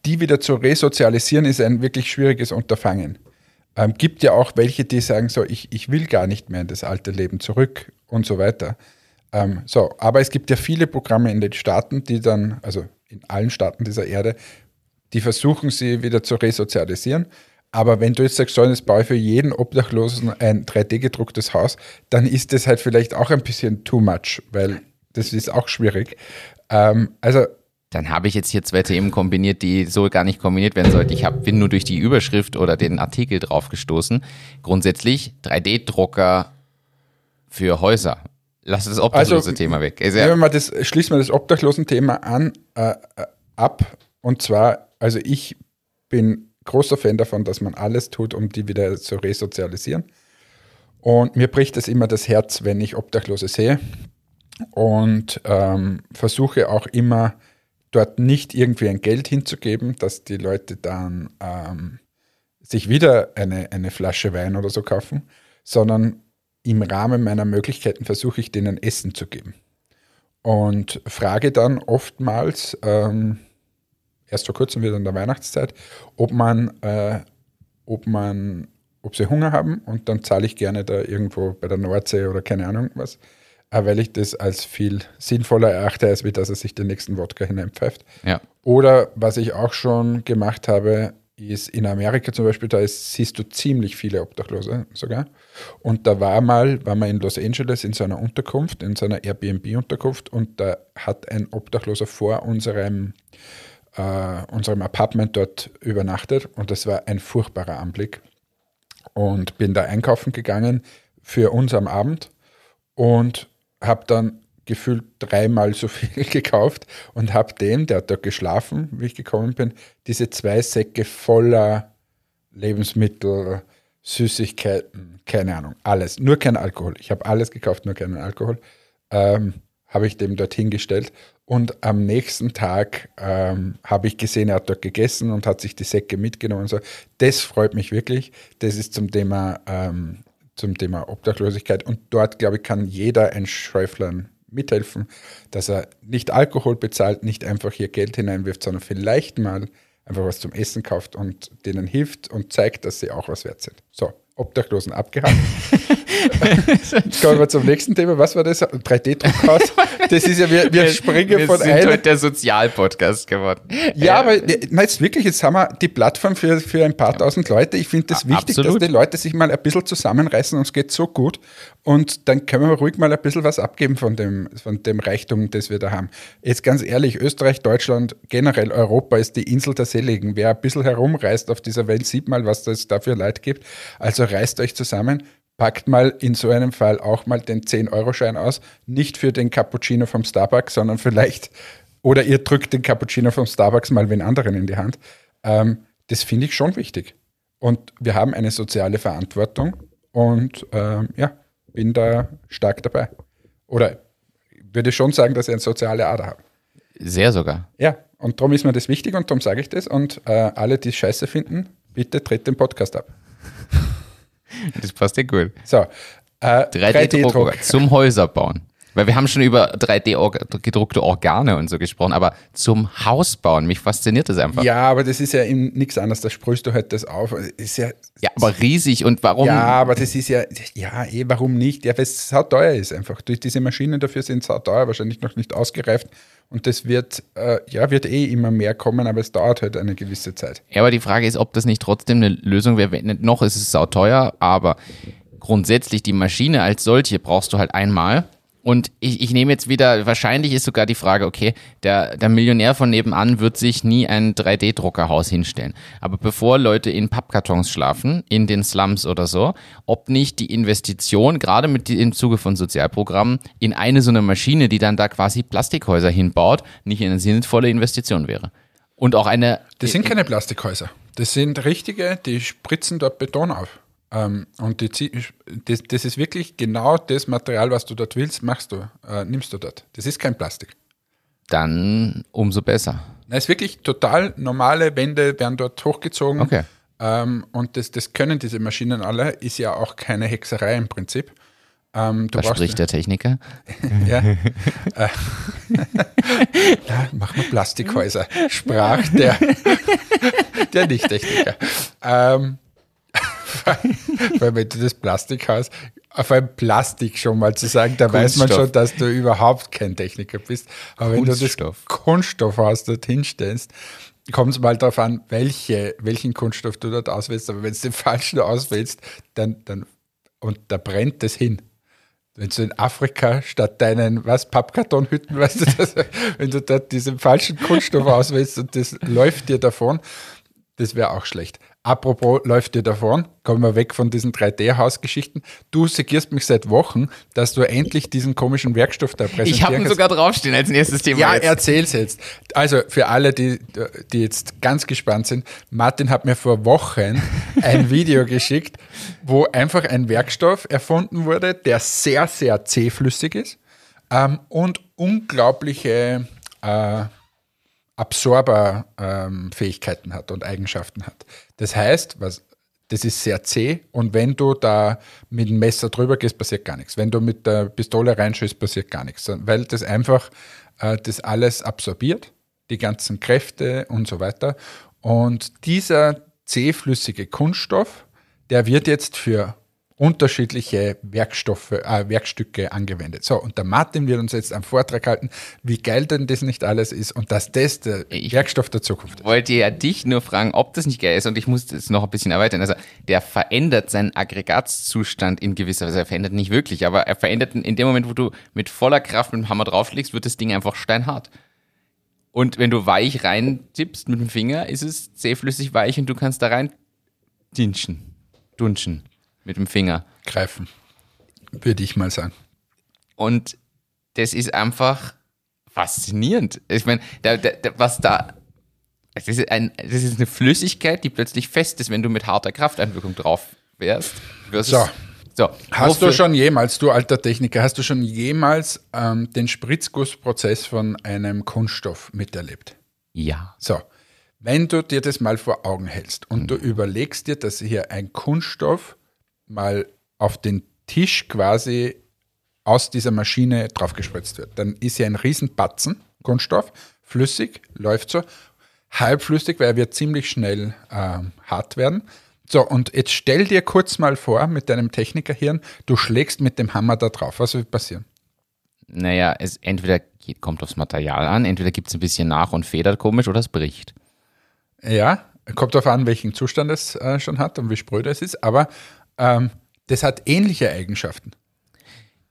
[SPEAKER 2] die wieder zu resozialisieren ist ein wirklich schwieriges Unterfangen. Ähm, gibt ja auch welche, die sagen so, ich, ich will gar nicht mehr in das alte Leben zurück und so weiter. Ähm, so, aber es gibt ja viele Programme in den Staaten, die dann, also in allen Staaten dieser Erde, die versuchen sie wieder zu resozialisieren. Aber wenn du jetzt sagst, so, jetzt baue ich für jeden Obdachlosen ein 3D-gedrucktes Haus, dann ist das halt vielleicht auch ein bisschen too much, weil das ist auch schwierig. Ähm, also
[SPEAKER 1] Dann habe ich jetzt hier zwei Themen kombiniert, die so gar nicht kombiniert werden sollten. Ich hab, bin nur durch die Überschrift oder den Artikel drauf gestoßen. Grundsätzlich 3D-Drucker für Häuser. Lass das obdachlose
[SPEAKER 2] Also,
[SPEAKER 1] weg. Ist
[SPEAKER 2] Nehmen wir das, schließen wir das Obdachlosen-Thema an, äh, äh, ab. Und zwar, also ich bin großer Fan davon, dass man alles tut, um die wieder zu resozialisieren. Und mir bricht es immer das Herz, wenn ich Obdachlose sehe. Und ähm, versuche auch immer dort nicht irgendwie ein Geld hinzugeben, dass die Leute dann ähm, sich wieder eine, eine Flasche Wein oder so kaufen, sondern im Rahmen meiner Möglichkeiten versuche ich denen Essen zu geben. Und frage dann oftmals, ähm, erst vor kurzem wieder in der Weihnachtszeit, ob man, äh, ob man, ob sie Hunger haben und dann zahle ich gerne da irgendwo bei der Nordsee oder keine Ahnung was, äh, weil ich das als viel sinnvoller erachte, als wie dass er sich den nächsten Wodka hineinpfeift.
[SPEAKER 1] ja.
[SPEAKER 2] Oder was ich auch schon gemacht habe, ist in Amerika zum Beispiel, da ist, siehst du ziemlich viele Obdachlose sogar. Und da war mal, war man in Los Angeles in so einer Unterkunft, in so einer Airbnb-Unterkunft und da hat ein Obdachloser vor unserem, äh, unserem Apartment dort übernachtet und das war ein furchtbarer Anblick. Und bin da einkaufen gegangen für uns am Abend und habe dann gefühlt dreimal so viel gekauft und habe dem, der hat dort geschlafen, wie ich gekommen bin, diese zwei Säcke voller Lebensmittel, Süßigkeiten, keine Ahnung, alles, nur kein Alkohol. Ich habe alles gekauft, nur keinen Alkohol. Ähm, habe ich dem dorthin gestellt und am nächsten Tag ähm, habe ich gesehen, er hat dort gegessen und hat sich die Säcke mitgenommen. Und so. Das freut mich wirklich. Das ist zum Thema, ähm, zum Thema Obdachlosigkeit. Und dort, glaube ich, kann jeder ein Schäuflein mithelfen, dass er nicht Alkohol bezahlt, nicht einfach hier Geld hineinwirft, sondern vielleicht mal einfach was zum Essen kauft und denen hilft und zeigt, dass sie auch was wert sind. So, Obdachlosen abgehakt. Jetzt kommen wir zum nächsten Thema. Was war das? 3D-Druckhaus? Das ist ja, wir, wir springen
[SPEAKER 1] wir
[SPEAKER 2] von einem
[SPEAKER 1] heute der Sozialpodcast geworden.
[SPEAKER 2] ja,
[SPEAKER 1] Äh,
[SPEAKER 2] aber na, jetzt wirklich, jetzt haben wir die Plattform für, für ein paar tausend Leute. Ich finde das wichtig,
[SPEAKER 1] absolut.
[SPEAKER 2] dass die Leute sich mal ein bisschen zusammenreißen und es geht so gut. Und dann können wir ruhig mal ein bisschen was abgeben von dem, von dem Reichtum, das wir da haben. Jetzt ganz ehrlich, Österreich, Deutschland, generell Europa ist die Insel der Seligen. Wer ein bisschen herumreist auf dieser Welt, sieht mal, was es da für Leid gibt. Also reißt euch zusammen. Packt mal in so einem Fall auch mal den 10-Euro-Schein aus. Nicht für den Cappuccino vom Starbucks, sondern vielleicht oder ihr drückt den Cappuccino vom Starbucks mal wen anderen in die Hand. Ähm, das finde ich schon wichtig. Und wir haben eine soziale Verantwortung und ähm, ja, bin da stark dabei. Oder würde schon sagen, dass ich eine soziale Ader habe.
[SPEAKER 1] Sehr sogar.
[SPEAKER 2] Ja, und darum ist mir das wichtig und darum sage ich das. Und äh, alle, die es scheiße finden, bitte tritt den Podcast ab.
[SPEAKER 1] Das passt dir gut.
[SPEAKER 2] So, äh,
[SPEAKER 1] 3D-Drucker zum Häuserbauen. Weil wir haben schon über 3D-gedruckte Organe und so gesprochen, aber zum Hausbauen, mich fasziniert das einfach.
[SPEAKER 2] Ja, aber das ist ja nichts anderes. Da sprühst du halt das auf. Ist ja,
[SPEAKER 1] Ja, aber riesig und warum?
[SPEAKER 2] Ja, aber das ist ja, ja, eh, warum nicht? Ja, weil es sauteuer ist einfach. Durch diese Maschinen dafür sind sauteuer, wahrscheinlich noch nicht ausgereift. Und das wird, äh, ja, wird eh immer mehr kommen, aber es dauert halt eine gewisse Zeit.
[SPEAKER 1] Ja, aber die Frage ist, ob das nicht trotzdem eine Lösung wäre. Noch ist es sauteuer, aber grundsätzlich die Maschine als solche brauchst du halt einmal Und ich, ich nehme jetzt wieder, wahrscheinlich ist sogar die Frage, okay, der, der Millionär von nebenan wird sich nie ein 3D-Druckerhaus hinstellen. Aber bevor Leute in Pappkartons schlafen, in den Slums oder so, ob nicht die Investition, gerade mit im Zuge von Sozialprogrammen, in eine so eine Maschine, die dann da quasi Plastikhäuser hinbaut, nicht eine sinnvolle Investition wäre. Und auch eine.
[SPEAKER 2] Das sind keine Plastikhäuser. Das sind richtige, die spritzen dort Beton auf. Ähm, und die, das, das, ist wirklich genau das Material, was du dort willst, machst du, äh, nimmst du dort. Das ist kein Plastik.
[SPEAKER 1] Dann umso besser.
[SPEAKER 2] Es ist wirklich total normale Wände werden dort hochgezogen.
[SPEAKER 1] Okay.
[SPEAKER 2] Ähm, und das, das können diese Maschinen alle, ist ja auch keine Hexerei im Prinzip.
[SPEAKER 1] Ähm, da spricht der Techniker.
[SPEAKER 2] ja. äh, ja, mach mal Plastikhäuser. Sprach der, der Nicht-Techniker. Ähm, weil wenn du das Plastik hast, auf ein Plastik schon mal zu sagen, da weiß man schon, dass du überhaupt kein Techniker bist. Aber wenn du das Kunststoff hast, dort hinstellst, kommt es mal darauf an, welche, welchen Kunststoff du dort auswählst. Aber wenn du den falschen auswählst, dann, dann und da brennt es hin. Wenn du in Afrika statt deinen, was, Pappkartonhütten, weißt du das, wenn du dort diesen falschen Kunststoff auswählst und das läuft dir davon, das wäre auch schlecht. Apropos läuft dir davon, kommen wir weg von diesen 3D-Hausgeschichten. Du segierst mich seit Wochen, dass du endlich diesen komischen Werkstoff da präsentierst.
[SPEAKER 1] Ich habe ihn sogar draufstehen als nächstes Thema.
[SPEAKER 2] Ja, jetzt. erzähl's jetzt. Also für alle, die, die jetzt ganz gespannt sind, Martin hat mir vor Wochen ein Video geschickt, wo einfach ein Werkstoff erfunden wurde, der sehr, sehr zähflüssig ist ähm, und unglaubliche äh, Absorberfähigkeiten ähm, hat und Eigenschaften hat. Das heißt, was, das ist sehr zäh und wenn du da mit dem Messer drüber gehst, passiert gar nichts. Wenn du mit der Pistole reinschießt, passiert gar nichts, weil das einfach äh, das alles absorbiert, die ganzen Kräfte und so weiter. Und dieser zähflüssige Kunststoff, der wird jetzt für unterschiedliche Werkstoffe, äh, Werkstücke angewendet. So, und der Martin wird uns jetzt einen Vortrag halten, wie geil denn das nicht alles ist und dass das der ich Werkstoff der Zukunft
[SPEAKER 1] ist. Ich wollte ja dich nur fragen, ob das nicht geil ist und ich muss das noch ein bisschen erweitern. Also der verändert seinen Aggregatzustand in gewisser Weise. Er verändert nicht wirklich, aber er verändert in dem Moment, wo du mit voller Kraft mit dem Hammer draufschlägst, wird das Ding einfach steinhart. Und wenn du weich rein tippst mit dem Finger, ist es zähflüssig weich und du kannst da rein dinschen, dunschen mit dem Finger.
[SPEAKER 2] Greifen, würde ich mal sagen.
[SPEAKER 1] Und das ist einfach faszinierend. Ich meine, da, da, was da, das ist, ein, das ist eine Flüssigkeit, die plötzlich fest ist, wenn du mit harter Krafteinwirkung drauf wärst.
[SPEAKER 2] So. so. Hast du schon jemals, du alter Techniker, hast du schon jemals ähm, den Spritzgussprozess von einem Kunststoff miterlebt?
[SPEAKER 1] Ja.
[SPEAKER 2] So. Wenn du dir das mal vor Augen hältst und mhm. du überlegst dir, dass hier ein Kunststoff mal auf den Tisch quasi aus dieser Maschine draufgespritzt wird. Dann ist ja ein Riesenbatzen Kunststoff, flüssig, läuft so, halbflüssig, weil er wird ziemlich schnell äh, hart werden. So, und jetzt stell dir kurz mal vor, mit deinem Technikerhirn, du schlägst mit dem Hammer da drauf. Was wird passieren?
[SPEAKER 1] Naja, es entweder geht, kommt aufs Material an, entweder gibt es ein bisschen nach und federt komisch oder es bricht.
[SPEAKER 2] Ja, kommt darauf an, welchen Zustand es äh, schon hat und wie spröde es ist, aber ähm, das hat ähnliche Eigenschaften.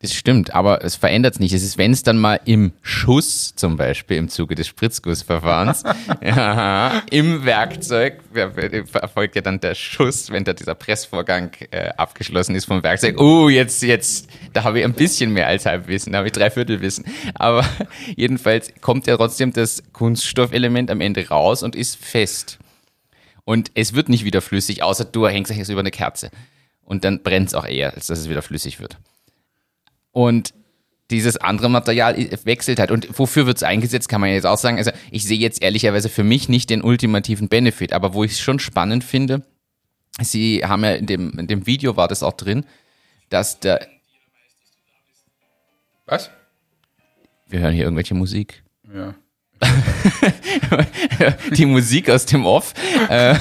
[SPEAKER 1] Das stimmt, aber es verändert es nicht. Es ist, wenn es dann mal im Schuss, zum Beispiel im Zuge des Spritzgussverfahrens, ja, im Werkzeug, erfolgt ja dann der Schuss, wenn da dieser Pressvorgang äh, abgeschlossen ist vom Werkzeug. Oh, jetzt, jetzt, da habe ich ein bisschen mehr als Halbwissen, da habe ich Dreiviertelwissen. Aber jedenfalls kommt ja trotzdem das Kunststoffelement am Ende raus und ist fest. Und es wird nicht wieder flüssig, außer du hängst es über eine Kerze und dann brennt es auch eher, als dass es wieder flüssig wird. Und dieses andere Material wechselt halt. Und wofür wird es eingesetzt, kann man jetzt auch sagen. Also ich sehe jetzt ehrlicherweise für mich nicht den ultimativen Benefit, aber wo ich es schon spannend finde, Sie haben ja in dem, in dem Video war das auch drin, dass der.
[SPEAKER 2] Was?
[SPEAKER 1] Wir hören hier irgendwelche Musik.
[SPEAKER 2] Ja.
[SPEAKER 1] die Musik aus dem Off. Äh,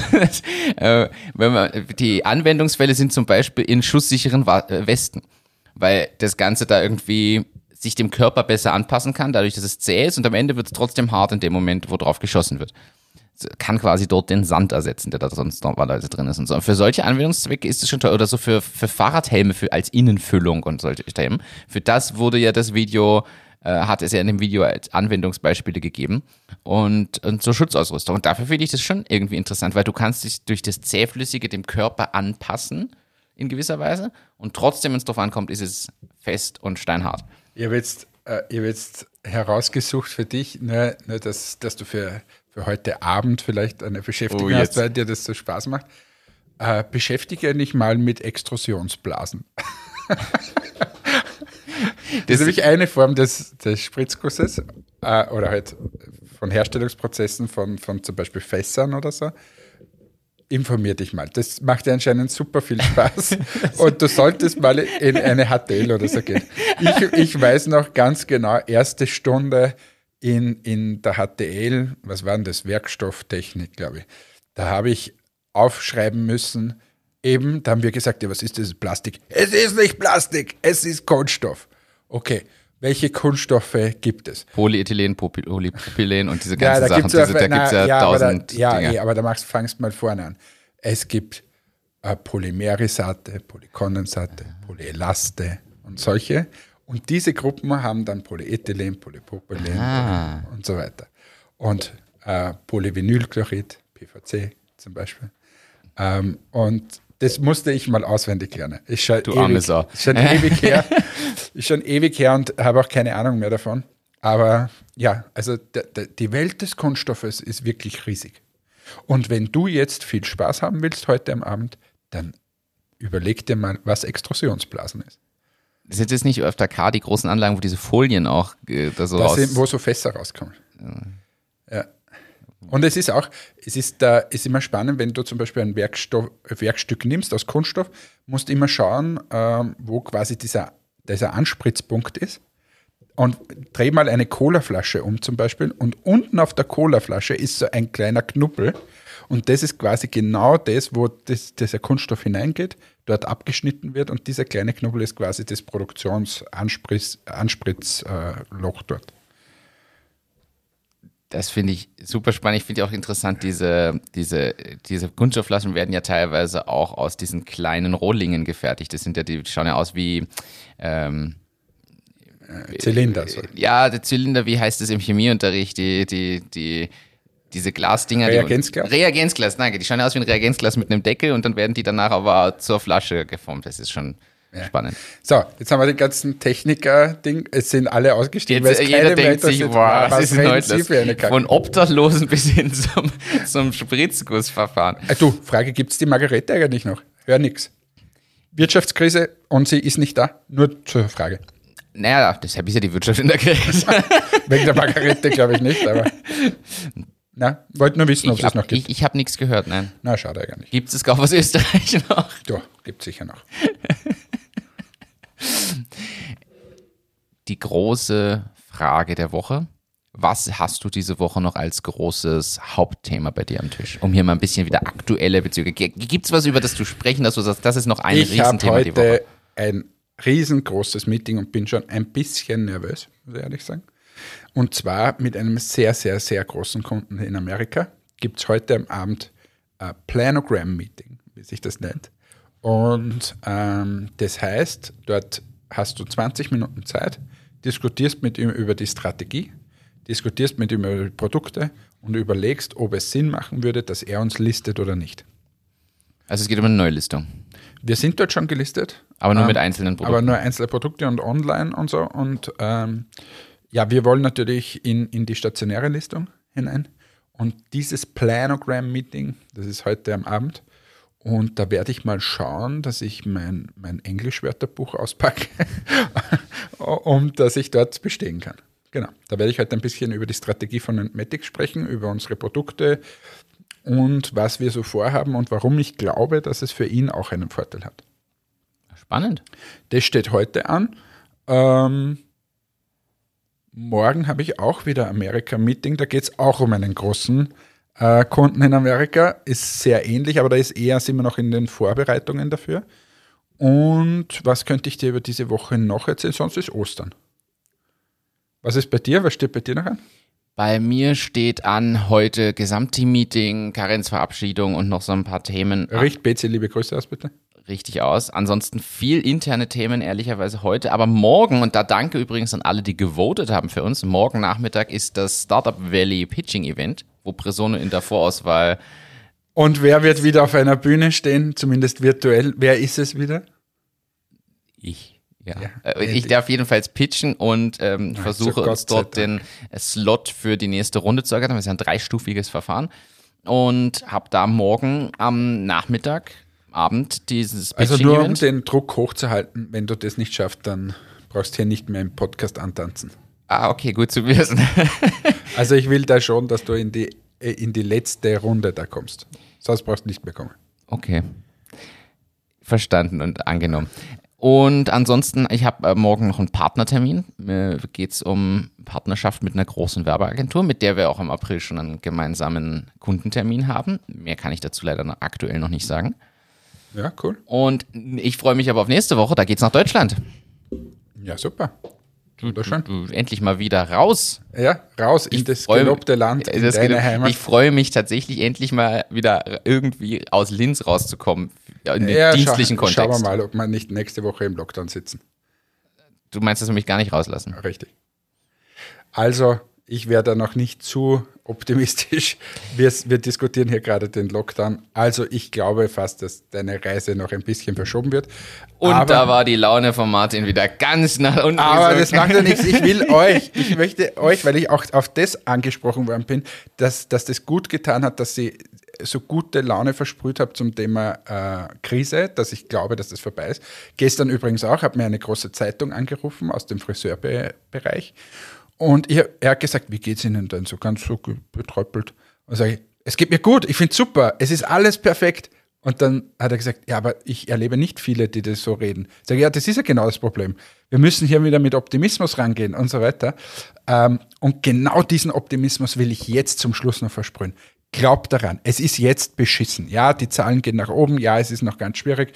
[SPEAKER 1] äh, wenn man, die Anwendungsfälle sind zum Beispiel in schusssicheren äh, Westen, weil das Ganze da irgendwie sich dem Körper besser anpassen kann, dadurch, dass es zäh ist und am Ende wird es trotzdem hart in dem Moment, wo drauf geschossen wird. kann quasi dort den Sand ersetzen, der da sonst normalerweise drin ist und so. Und für solche Anwendungszwecke ist es schon toll. Oder so für, für Fahrradhelme für, als Innenfüllung und solche Themen. Für das wurde ja das Video, äh, hat es ja in dem Video als Anwendungsbeispiele gegeben. Und, und so Schutzausrüstung. Und dafür finde ich das schon irgendwie interessant, weil du kannst dich durch das Zähflüssige dem Körper anpassen in gewisser Weise. Und trotzdem, wenn es drauf ankommt, ist es fest und steinhart.
[SPEAKER 2] Ich habe jetzt, äh, ich hab jetzt herausgesucht für dich, nur, nur dass, dass du für, für heute Abend vielleicht eine Beschäftigung
[SPEAKER 1] Oh,
[SPEAKER 2] hast, weil dir das so Spaß macht. Äh, beschäftige dich mal mit Extrusionsblasen. Das ist nämlich eine Form des, des Spritzgusses äh, oder halt von Herstellungsprozessen von, von zum Beispiel Fässern oder so. Informier dich mal. Das macht dir anscheinend super viel Spaß. Und du solltest mal in eine HTL oder so gehen. Ich, ich weiß noch ganz genau, erste Stunde in, in der HTL, was war denn das? Werkstofftechnik, glaube ich. Da habe ich aufschreiben müssen, eben, da haben wir gesagt, ja, was ist das Plastik? Es ist nicht Plastik, es ist Kunststoff. Okay, welche Kunststoffe gibt es?
[SPEAKER 1] Polyethylen, Poly- Polypropylen und diese
[SPEAKER 2] Ja,
[SPEAKER 1] ganzen
[SPEAKER 2] da
[SPEAKER 1] Sachen.
[SPEAKER 2] ja,
[SPEAKER 1] Diese, da gibt es ja,
[SPEAKER 2] ja, aber da,
[SPEAKER 1] tausend
[SPEAKER 2] ja,
[SPEAKER 1] Dinge.
[SPEAKER 2] eh, aber da machst, fangst mal vorne an. Es gibt äh, Polymerisate, Polykondensate, Polyelaste und solche. Und diese Gruppen haben dann Polyethylen, Polypropylen
[SPEAKER 1] Ah.
[SPEAKER 2] und so weiter. Und äh, Polyvinylchlorid, PVC zum Beispiel. Ähm, und das musste ich mal auswendig lernen. Ist schon
[SPEAKER 1] Du arme
[SPEAKER 2] ewig,
[SPEAKER 1] Sau.
[SPEAKER 2] Ist schon ewig her. Ist schon ewig her und habe auch keine Ahnung mehr davon. Aber ja, also die Welt des Kunststoffes ist wirklich riesig. Und wenn du jetzt viel Spaß haben willst heute am Abend, dann überleg dir mal, was Extrusionsblasen ist.
[SPEAKER 1] Das ist jetzt nicht auf der K die großen Anlagen, wo diese Folien auch äh, da so
[SPEAKER 2] Das
[SPEAKER 1] raus...
[SPEAKER 2] sind, wo so Fässer rauskommen. Ja. Und es ist auch, es ist da, ist immer spannend, wenn du zum Beispiel ein Werkstoff, Werkstück nimmst aus Kunststoff, musst immer schauen, ähm, wo quasi dieser, dieser Anspritzpunkt ist. Und dreh mal eine Colaflasche um zum Beispiel und unten auf der Colaflasche ist so ein kleiner Knuppel und das ist quasi genau das, wo das, dieser Kunststoff hineingeht, dort abgeschnitten wird und dieser kleine Knubbel ist quasi das Produktionsanspritzloch äh, dort.
[SPEAKER 1] Das finde ich super spannend. Ich finde auch interessant, diese, diese, diese Kunststoffflaschen werden ja teilweise auch aus diesen kleinen Rohlingen gefertigt. Das sind ja, die schauen ja aus wie, ähm,
[SPEAKER 2] Zylinder. So.
[SPEAKER 1] ja, der Zylinder, wie heißt das im Chemieunterricht? Die, die, die, diese Glasdinger. die-
[SPEAKER 2] Reagenzglas?
[SPEAKER 1] Reagenzglas, danke. Die schauen ja aus wie ein Reagenzglas mit einem Deckel und dann werden die danach aber zur Flasche geformt. Das ist schon spannend.
[SPEAKER 2] So, jetzt haben wir den ganzen Techniker-Ding. Es sind alle ausgestiegen,
[SPEAKER 1] Jetzt,
[SPEAKER 2] weil es
[SPEAKER 1] jeder denkt sich, wow, was ist denn
[SPEAKER 2] Sie für eine
[SPEAKER 1] los?
[SPEAKER 2] Kacke?
[SPEAKER 1] Von Obdachlosen bis hin zum, zum Spritzgussverfahren.
[SPEAKER 2] Äh, Du, Frage, gibt es die Margarete eigentlich noch? Hör nix. Wirtschaftskrise und sie ist nicht da. Nur zur Frage.
[SPEAKER 1] Naja, deshalb ist ja die Wirtschaft in der Krise.
[SPEAKER 2] Wegen der Margarete glaube ich nicht, aber. Na, wollte nur wissen, ob es es noch
[SPEAKER 1] habe
[SPEAKER 2] gibt.
[SPEAKER 1] ich, ich hab nichts gehört, nein.
[SPEAKER 2] Na, schade eigentlich.
[SPEAKER 1] Gibt es Kauf aus Österreich noch?
[SPEAKER 2] Doch, gibt sicher noch.
[SPEAKER 1] Die große Frage der Woche. Was hast du diese Woche noch als großes Hauptthema bei dir am Tisch? Um hier mal ein bisschen wieder aktuelle Bezüge. Gibt es was, über das du sprechen, dass du sagst, das ist noch ein
[SPEAKER 2] Ich habe
[SPEAKER 1] Riesenthema die Woche?
[SPEAKER 2] heute ein riesengroßes Meeting und bin schon ein bisschen nervös, muss ich ehrlich sagen. Und zwar mit einem sehr, sehr, sehr großen Kunden in Amerika. Gibt es heute am Abend ein Planogram-Meeting, wie sich das nennt. Und ähm, das heißt, dort hast du 20 Minuten Zeit, diskutierst mit ihm über die Strategie, diskutierst mit ihm über die Produkte und überlegst, ob es Sinn machen würde, dass er uns listet oder nicht.
[SPEAKER 1] Also es geht um eine Neulistung.
[SPEAKER 2] Wir sind dort schon gelistet.
[SPEAKER 1] Aber nur
[SPEAKER 2] Ähm,
[SPEAKER 1] mit einzelnen Produkten.
[SPEAKER 2] Aber nur einzelne Produkte und online und so. Und ähm, ja, wir wollen natürlich in, in die stationäre Listung hinein. Und dieses Planogram-Meeting, das ist heute am Abend. Und da werde ich mal schauen, dass ich mein, mein Englisch-Wörterbuch auspacke, um dass ich dort bestehen kann. Genau. Da werde ich heute ein bisschen über die Strategie von Entmatics sprechen, über unsere Produkte und was wir so vorhaben und warum ich glaube, dass es für ihn auch einen Vorteil hat.
[SPEAKER 1] Spannend.
[SPEAKER 2] Das steht heute an. Ähm, morgen habe ich auch wieder Amerika-Meeting. Da geht es auch um einen großen äh, Kunden in Amerika. Ist sehr ähnlich, aber da ist eher, sind wir noch in den Vorbereitungen dafür. Und was könnte ich dir über diese Woche noch erzählen? Sonst ist Ostern. Was ist bei dir? Was steht bei dir noch an?
[SPEAKER 1] Bei mir steht an heute Gesamtteam-Meeting, Karenzverabschiedung und noch so ein paar Themen.
[SPEAKER 2] Richt BC liebe Grüße aus, bitte.
[SPEAKER 1] Richtig aus. Ansonsten viel interne Themen, ehrlicherweise heute. Aber morgen, und da danke übrigens an alle, die gewotet haben für uns, morgen Nachmittag ist das Startup Valley Pitching Event, wo Presono in der Vorauswahl.
[SPEAKER 2] Und wer wird wieder auf einer Bühne stehen, zumindest virtuell? Wer ist es wieder?
[SPEAKER 1] Ich. Ja. ja. Äh, ich darf jedenfalls pitchen und ähm, Nein, versuche uns dort den Slot für die nächste Runde zu ergattern. Das ist ein dreistufiges Verfahren. Und habe da morgen am Nachmittag, Abend dieses
[SPEAKER 2] Pitching Also nur um den Druck hochzuhalten, wenn du das nicht schaffst, dann brauchst du hier nicht mehr im Podcast antanzen.
[SPEAKER 1] Ah, okay, gut zu wissen.
[SPEAKER 2] also ich will da schon, dass du in die, äh, in die letzte Runde da kommst. Sonst brauchst du nicht mehr kommen.
[SPEAKER 1] Okay. Verstanden und angenommen. Und ansonsten, ich habe äh, morgen noch einen Partnertermin. Äh, Geht es um Partnerschaft mit einer großen Werbeagentur, mit der wir auch im April schon einen gemeinsamen Kundentermin haben. Mehr kann ich dazu leider aktuell noch nicht sagen.
[SPEAKER 2] Ja, cool.
[SPEAKER 1] Und ich freue mich aber auf nächste Woche, da geht es nach Deutschland.
[SPEAKER 2] Ja, super.
[SPEAKER 1] Du, du, du, endlich mal wieder raus.
[SPEAKER 2] Ja, raus in ich das freu, gelobte Land, in
[SPEAKER 1] deine gelobte, Heimat. Ich freue mich tatsächlich endlich mal wieder irgendwie aus Linz rauszukommen in den ja, dienstlichen schau, Kontext.
[SPEAKER 2] Schauen wir mal, ob wir nicht nächste Woche im Lockdown sitzen.
[SPEAKER 1] Du meinst, dass wir mich gar nicht rauslassen?
[SPEAKER 2] Richtig. Also, ich wäre da noch nicht zu optimistisch. Wir, wir, diskutieren hier gerade den Lockdown. Also ich glaube fast, dass deine Reise noch ein bisschen verschoben wird.
[SPEAKER 1] Und aber, da war die Laune von Martin wieder ganz nach unten.
[SPEAKER 2] Aber das macht ja nichts. Ich will euch, ich möchte euch, weil ich auch auf das angesprochen worden bin, dass, dass das gut getan hat, dass sie so gute Laune versprüht habe zum Thema äh, Krise, dass ich glaube, dass das vorbei ist. Gestern übrigens auch, habe mir eine große Zeitung angerufen aus dem Friseurbereich und ich, er hat gesagt, wie geht es Ihnen denn so ganz so betröppelt? Und sage ich, es geht mir gut, ich finde super, es ist alles perfekt. Und dann hat er gesagt, ja, aber ich erlebe nicht viele, die das so reden. Ich sage, ja, das ist ja genau das Problem. Wir müssen hier wieder mit Optimismus rangehen und so weiter. Ähm, und genau diesen Optimismus will ich jetzt zum Schluss noch versprühen. Glaubt daran, es ist jetzt beschissen. Ja, die Zahlen gehen nach oben. Ja, es ist noch ganz schwierig.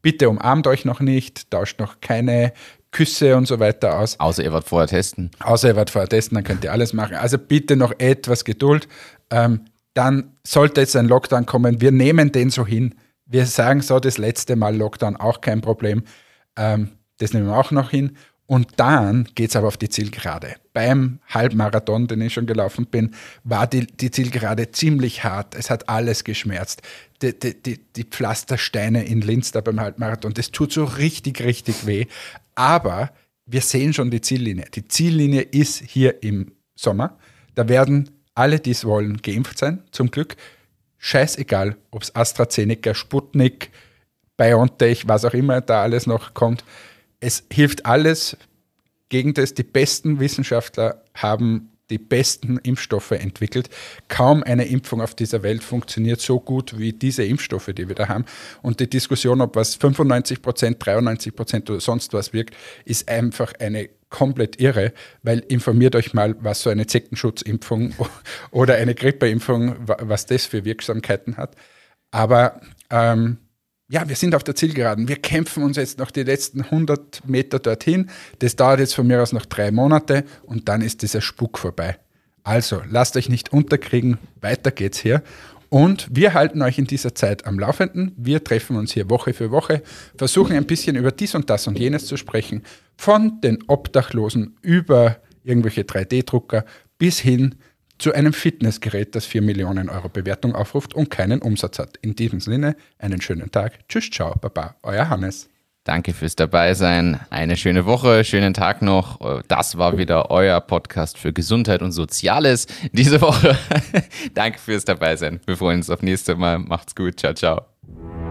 [SPEAKER 2] Bitte umarmt euch noch nicht, tauscht noch keine Küsse und so weiter aus.
[SPEAKER 1] Außer ihr wollt vorher testen.
[SPEAKER 2] Außer ihr wollt vorher testen, dann könnt ihr alles machen. Also bitte noch etwas Geduld. Ähm, dann sollte jetzt ein Lockdown kommen. Wir nehmen den so hin. Wir sagen so, das letzte Mal Lockdown auch kein Problem. Ähm, das nehmen wir auch noch hin. Und dann geht es aber auf die Zielgerade. Beim Halbmarathon, den ich schon gelaufen bin, war die, die Zielgerade ziemlich hart. Es hat alles geschmerzt. Die, die, die, die Pflastersteine in Linz da beim Halbmarathon, das tut so richtig, richtig weh. Aber wir sehen schon die Ziellinie. Die Ziellinie ist hier im Sommer. Da werden alle, die es wollen, geimpft sein, zum Glück. Scheißegal, ob es AstraZeneca, Sputnik, BioNTech, was auch immer da alles noch kommt es hilft alles gegen das. Die besten Wissenschaftler haben die besten Impfstoffe entwickelt. Kaum eine Impfung auf dieser Welt funktioniert so gut wie diese Impfstoffe, die wir da haben. Und die Diskussion, ob was 95 Prozent, 93 Prozent oder sonst was wirkt, ist einfach eine komplett irre, weil informiert euch mal, was so eine Zeckenschutzimpfung oder eine Grippeimpfung, was das für Wirksamkeiten hat. Aber ähm, ja, wir sind auf der Zielgeraden. Wir kämpfen uns jetzt noch die letzten 100 Meter dorthin. Das dauert jetzt von mir aus noch drei Monate und dann ist dieser Spuk vorbei. Also, lasst euch nicht unterkriegen. Weiter geht's hier. Und wir halten euch in dieser Zeit am Laufenden. Wir treffen uns hier Woche für Woche, versuchen ein bisschen über dies und das und jenes zu sprechen. Von den Obdachlosen über irgendwelche 3D-Drucker bis hin zu einem Fitnessgerät, das 4 Millionen Euro Bewertung aufruft und keinen Umsatz hat. In diesem Sinne, einen schönen Tag. Tschüss, ciao, baba, euer Hannes.
[SPEAKER 1] Danke fürs Dabeisein. Eine schöne Woche, schönen Tag noch. Das war wieder euer Podcast für Gesundheit und Soziales diese Woche. Danke fürs Dabeisein. Wir freuen uns auf nächste Mal. Macht's gut. Ciao, ciao.